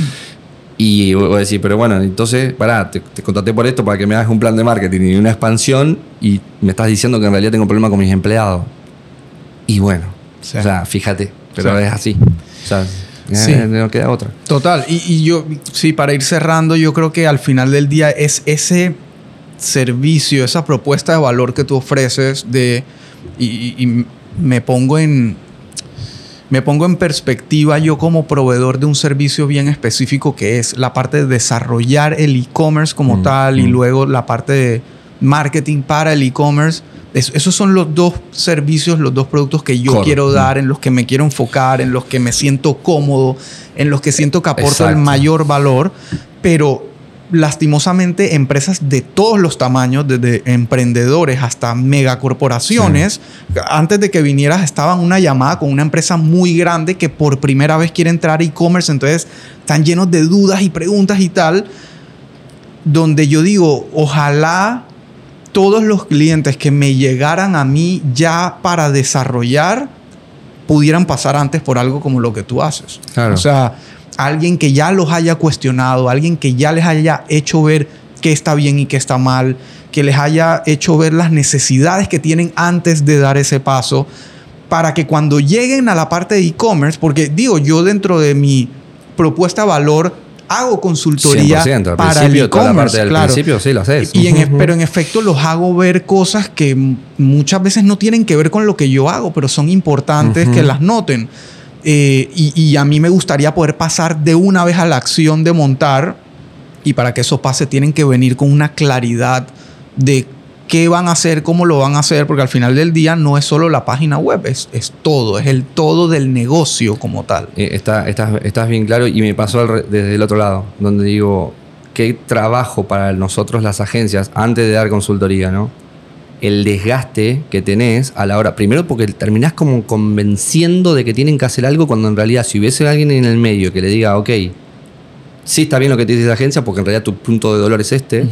Y voy a decir, pero bueno, entonces, pará, te, contraté por esto para que me hagas un plan de marketing y una expansión y me estás diciendo que en realidad tengo un problema con mis empleados. Y bueno, o sea, fíjate, pero es así. O sea, no queda otra. Total, y, y yo, sí, para ir cerrando, yo creo que al final del día es ese servicio, esa propuesta de valor que tú ofreces de, y, me pongo en me pongo en perspectiva yo como proveedor de un servicio bien específico que es la parte de desarrollar el e-commerce como mm, tal y mm. luego la parte de marketing para el e-commerce. esos son los dos servicios, los dos productos que yo quiero dar, en los que me quiero enfocar, en los que me siento cómodo, en los que siento que aporto el mayor valor, pero lastimosamente empresas de todos los tamaños, desde emprendedores hasta megacorporaciones, antes de que vinieras estaban una llamada con una empresa muy grande que por primera vez quiere entrar e-commerce, entonces están llenos de dudas y preguntas y tal, donde yo digo, ojalá todos los clientes que me llegaran a mí ya para desarrollar pudieran pasar antes por algo como lo que tú haces. O sea, alguien que ya los haya cuestionado, alguien que ya les haya hecho ver qué está bien y qué está mal, que les haya hecho ver las necesidades que tienen antes de dar ese paso, para que cuando lleguen a la parte de e-commerce, porque digo, yo dentro de mi propuesta valor hago consultoría para el e-commerce. Claro. principio sí lo haces. Y en, pero en efecto los hago ver cosas que muchas veces no tienen que ver con lo que yo hago, pero son importantes que las noten. Eh, y, a mí me gustaría poder pasar de una vez a la acción de montar. Y para que eso pase, tienen que venir con una claridad de qué van a hacer, cómo lo van a hacer, porque al final del día no es solo la página web, es, es todo, es el todo del negocio como tal. Eh, está, estás, bien claro y me pasó desde el otro lado, donde digo, qué trabajo para nosotros las agencias antes de dar consultoría, ¿no? El desgaste que tenés a la hora. Primero porque terminás como convenciendo de que tienen que hacer algo cuando en realidad si hubiese alguien en el medio que le diga, ok, sí está bien lo que te dice la agencia porque en realidad tu punto de dolor es este,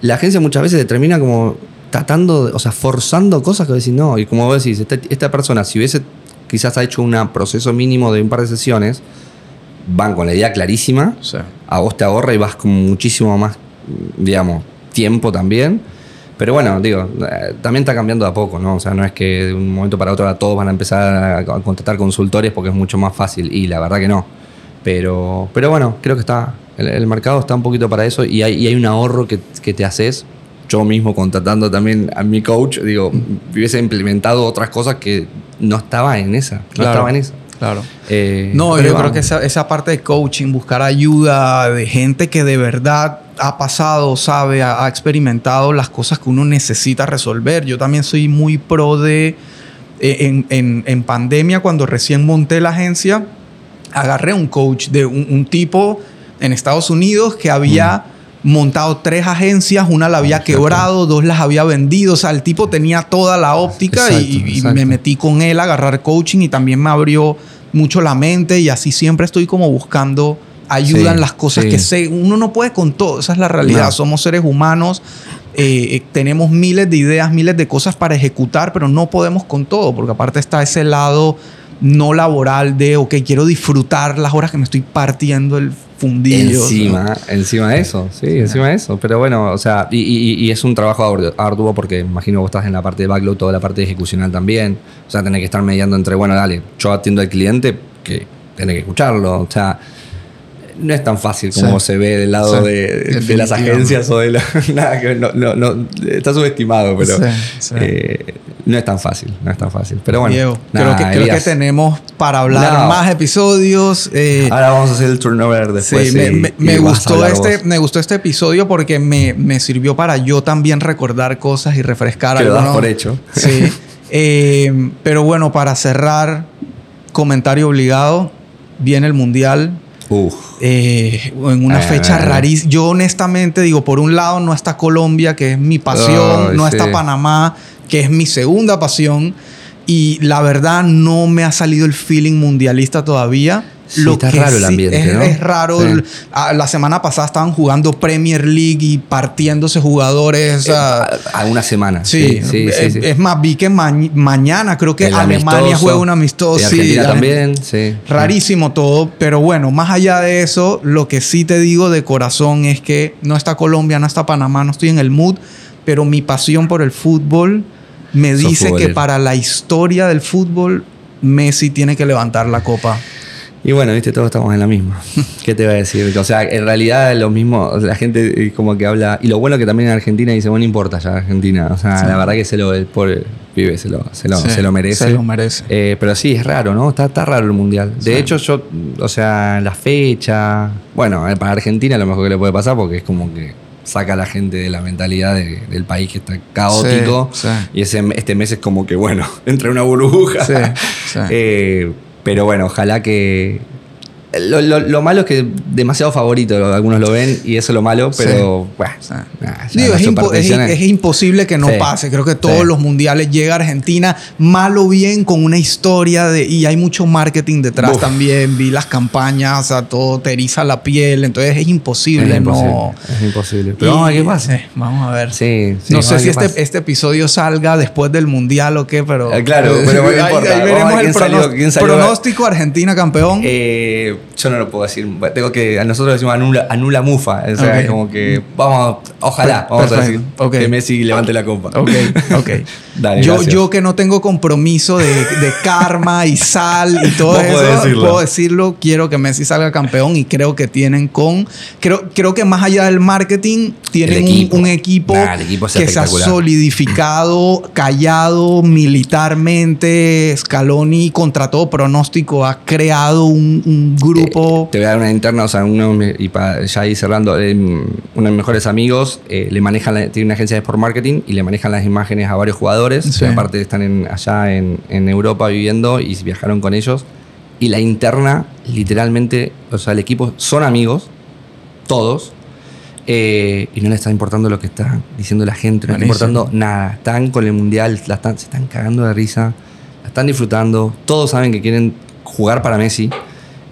la agencia muchas veces termina como tratando, o sea, forzando cosas que decís, no, y como vos decís, esta, persona si hubiese quizás ha hecho un proceso mínimo de un par de sesiones, van con la idea clarísima, a vos te ahorra y vas con muchísimo más, digamos, tiempo también pero bueno, digo, eh, también está cambiando de a poco, ¿no? O sea, no es que de un momento para otro todos van a empezar a contratar consultores porque es mucho más fácil. Y la verdad que no. Pero, pero bueno, creo que está. El, mercado está un poquito para eso y hay, hay un ahorro que, que, te haces. Yo mismo contratando también a mi coach, digo, hubiese implementado otras cosas que no estaba en esa. No estaba en esa. Claro. Eh, no, yo creo que esa, esa, parte de coaching, buscar ayuda de gente que de verdad ha pasado, sabe, ha, experimentado las cosas que uno necesita resolver. Yo también soy muy pro de, eh, en, pandemia, cuando recién monté la agencia, agarré un coach de un, tipo en Estados Unidos que había... Mm. montado tres agencias, una la había quebrado, dos las había vendido, o sea, el tipo tenía toda la óptica y, me metí con él a agarrar coaching y también me abrió mucho la mente y así siempre estoy como buscando ayuda en las cosas que sé. Uno no puede con todo, esa es la realidad. Somos seres humanos, eh, eh, tenemos miles de ideas, miles de cosas para ejecutar, pero no podemos con todo, porque aparte está ese lado no laboral de, ok, quiero disfrutar las horas que me estoy partiendo el fundillo. Encima, encima de eso, sí, encima de eso. Pero bueno, o sea, y, es un trabajo arduo porque imagino vos estás en la parte de backlog, toda la parte ejecucional también. O sea, tenés que estar mediando entre, bueno, dale, yo atiendo al cliente, que tiene que escucharlo. O sea, no es tan fácil como se ve del lado de, las agencias o de la, nada que no, no, está subestimado, pero eh, no es tan fácil, no es tan fácil. Pero bueno, creo, que, creo, que, tenemos para hablar más episodios. Eh, Ahora vamos a hacer el turnover después. Sí, me, gustó este, me gustó este episodio porque me, me, sirvió para yo también recordar cosas y refrescar algo. Lo das por hecho. Sí. Eh, pero bueno, para cerrar, comentario obligado. Viene el mundial eh, en una fecha rarísima. Yo honestamente digo, por un lado no está Colombia, que es mi pasión, no está Panamá, que es mi segunda pasión. Y la verdad no me ha salido el feeling mundialista todavía. Lo está raro el ambiente, es, raro. la semana pasada estaban jugando Premier League y partiéndose jugadores. Eh, a, una semana. Sí, sí, sí, es, más, vi que mañana creo que Alemania juega un amistoso. Argentina también, sí. Rarísimo todo. Pero bueno, más allá de eso, lo que sí te digo de corazón es que no está Colombia, no está Panamá, no estoy en el mood. Pero mi pasión por el fútbol me dice que para la historia del fútbol, Messi tiene que levantar la copa. Y bueno, viste, todos estamos en la misma. ¿Qué te voy a decir? O sea, en realidad lo mismo, la gente eh, como que habla, y lo bueno que también en Argentina dice, bueno, no importa ya Argentina, o sea, la verdad que se lo, el pobre pibe se lo, se lo, se lo merece. Se lo merece. Eh, pero sí, es raro, ¿no? Está, está raro el Mundial. De hecho, yo, o sea, la fecha, bueno, eh, para Argentina lo mejor que le puede pasar porque es como que saca a la gente de la mentalidad de- del país que está caótico. Y ese, este mes es como que, bueno, entra en una burbuja. Sí, sí. Eh, pero bueno, ojalá que. Lo, lo- lo malo es que demasiado favorito, algunos lo ven y eso es lo malo, pero bueno. Sí. Digo, es, impo- es- supersticiones- es imposible que no Sí. pase. Creo que todos Sí. los mundiales llega a Argentina mal o bien con una historia de, y hay mucho marketing detrás Uf. también. Vi las campañas, o sea, todo te eriza la piel. Entonces es imposible, es imposible, no. es imposible. Pero Y- vamos a ver qué pasa. sí, vamos a ver. Sí, no sé si este, este episodio salga después del mundial o qué, pero. Eh, claro, pero bueno, no ahí, importa. veremos el quién salió- pronóstico Argentina campeón. Eh, yo no lo puedo decir. Tengo que. A nosotros decimos anula, anula mufa. O sea, Ok. como que. Vamos. Ojalá. Vamos a decir. Ok. Que Messi levante la copa. Ok, ok. Dale, yo, gracias. yo que no tengo compromiso de, de karma y sal y todo eso, podés decirlo. puedo decirlo, quiero que Messi salga campeón y creo que tienen con... Creo, creo que más allá del marketing, tienen El un- equipo. un, equipo Nah, equipo es que se ha solidificado, callado militarmente. Scaloni, contra todo pronóstico, ha creado un, un grupo... Te voy a dar una interna, o sea, uno, y para ya ir cerrando, eh, uno de mis mejores amigos eh, le manejan, la- tiene una agencia de sport marketing y le manejan las imágenes a varios jugadores, Sí. que aparte están en- allá en, en Europa viviendo y viajaron con ellos. Y la interna, literalmente, o sea, el equipo son amigos, todos, eh, y no le está importando lo que está diciendo la gente, no le está importando nada. Están con el mundial, la están, se están cagando de risa, la están disfrutando, todos saben que quieren jugar para Messi,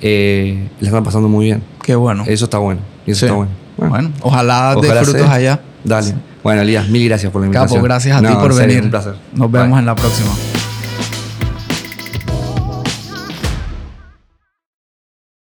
eh, la están pasando muy bien. Qué bueno. Eso está bueno. Eso Sí. está bueno. Bueno, ojalá, de Ojalá frutos sea. allá. Dale. Bueno, Elías, mil gracias por la invitación. Capo, gracias a No, ti por venir. Un placer. Nos Bye. vemos en la próxima.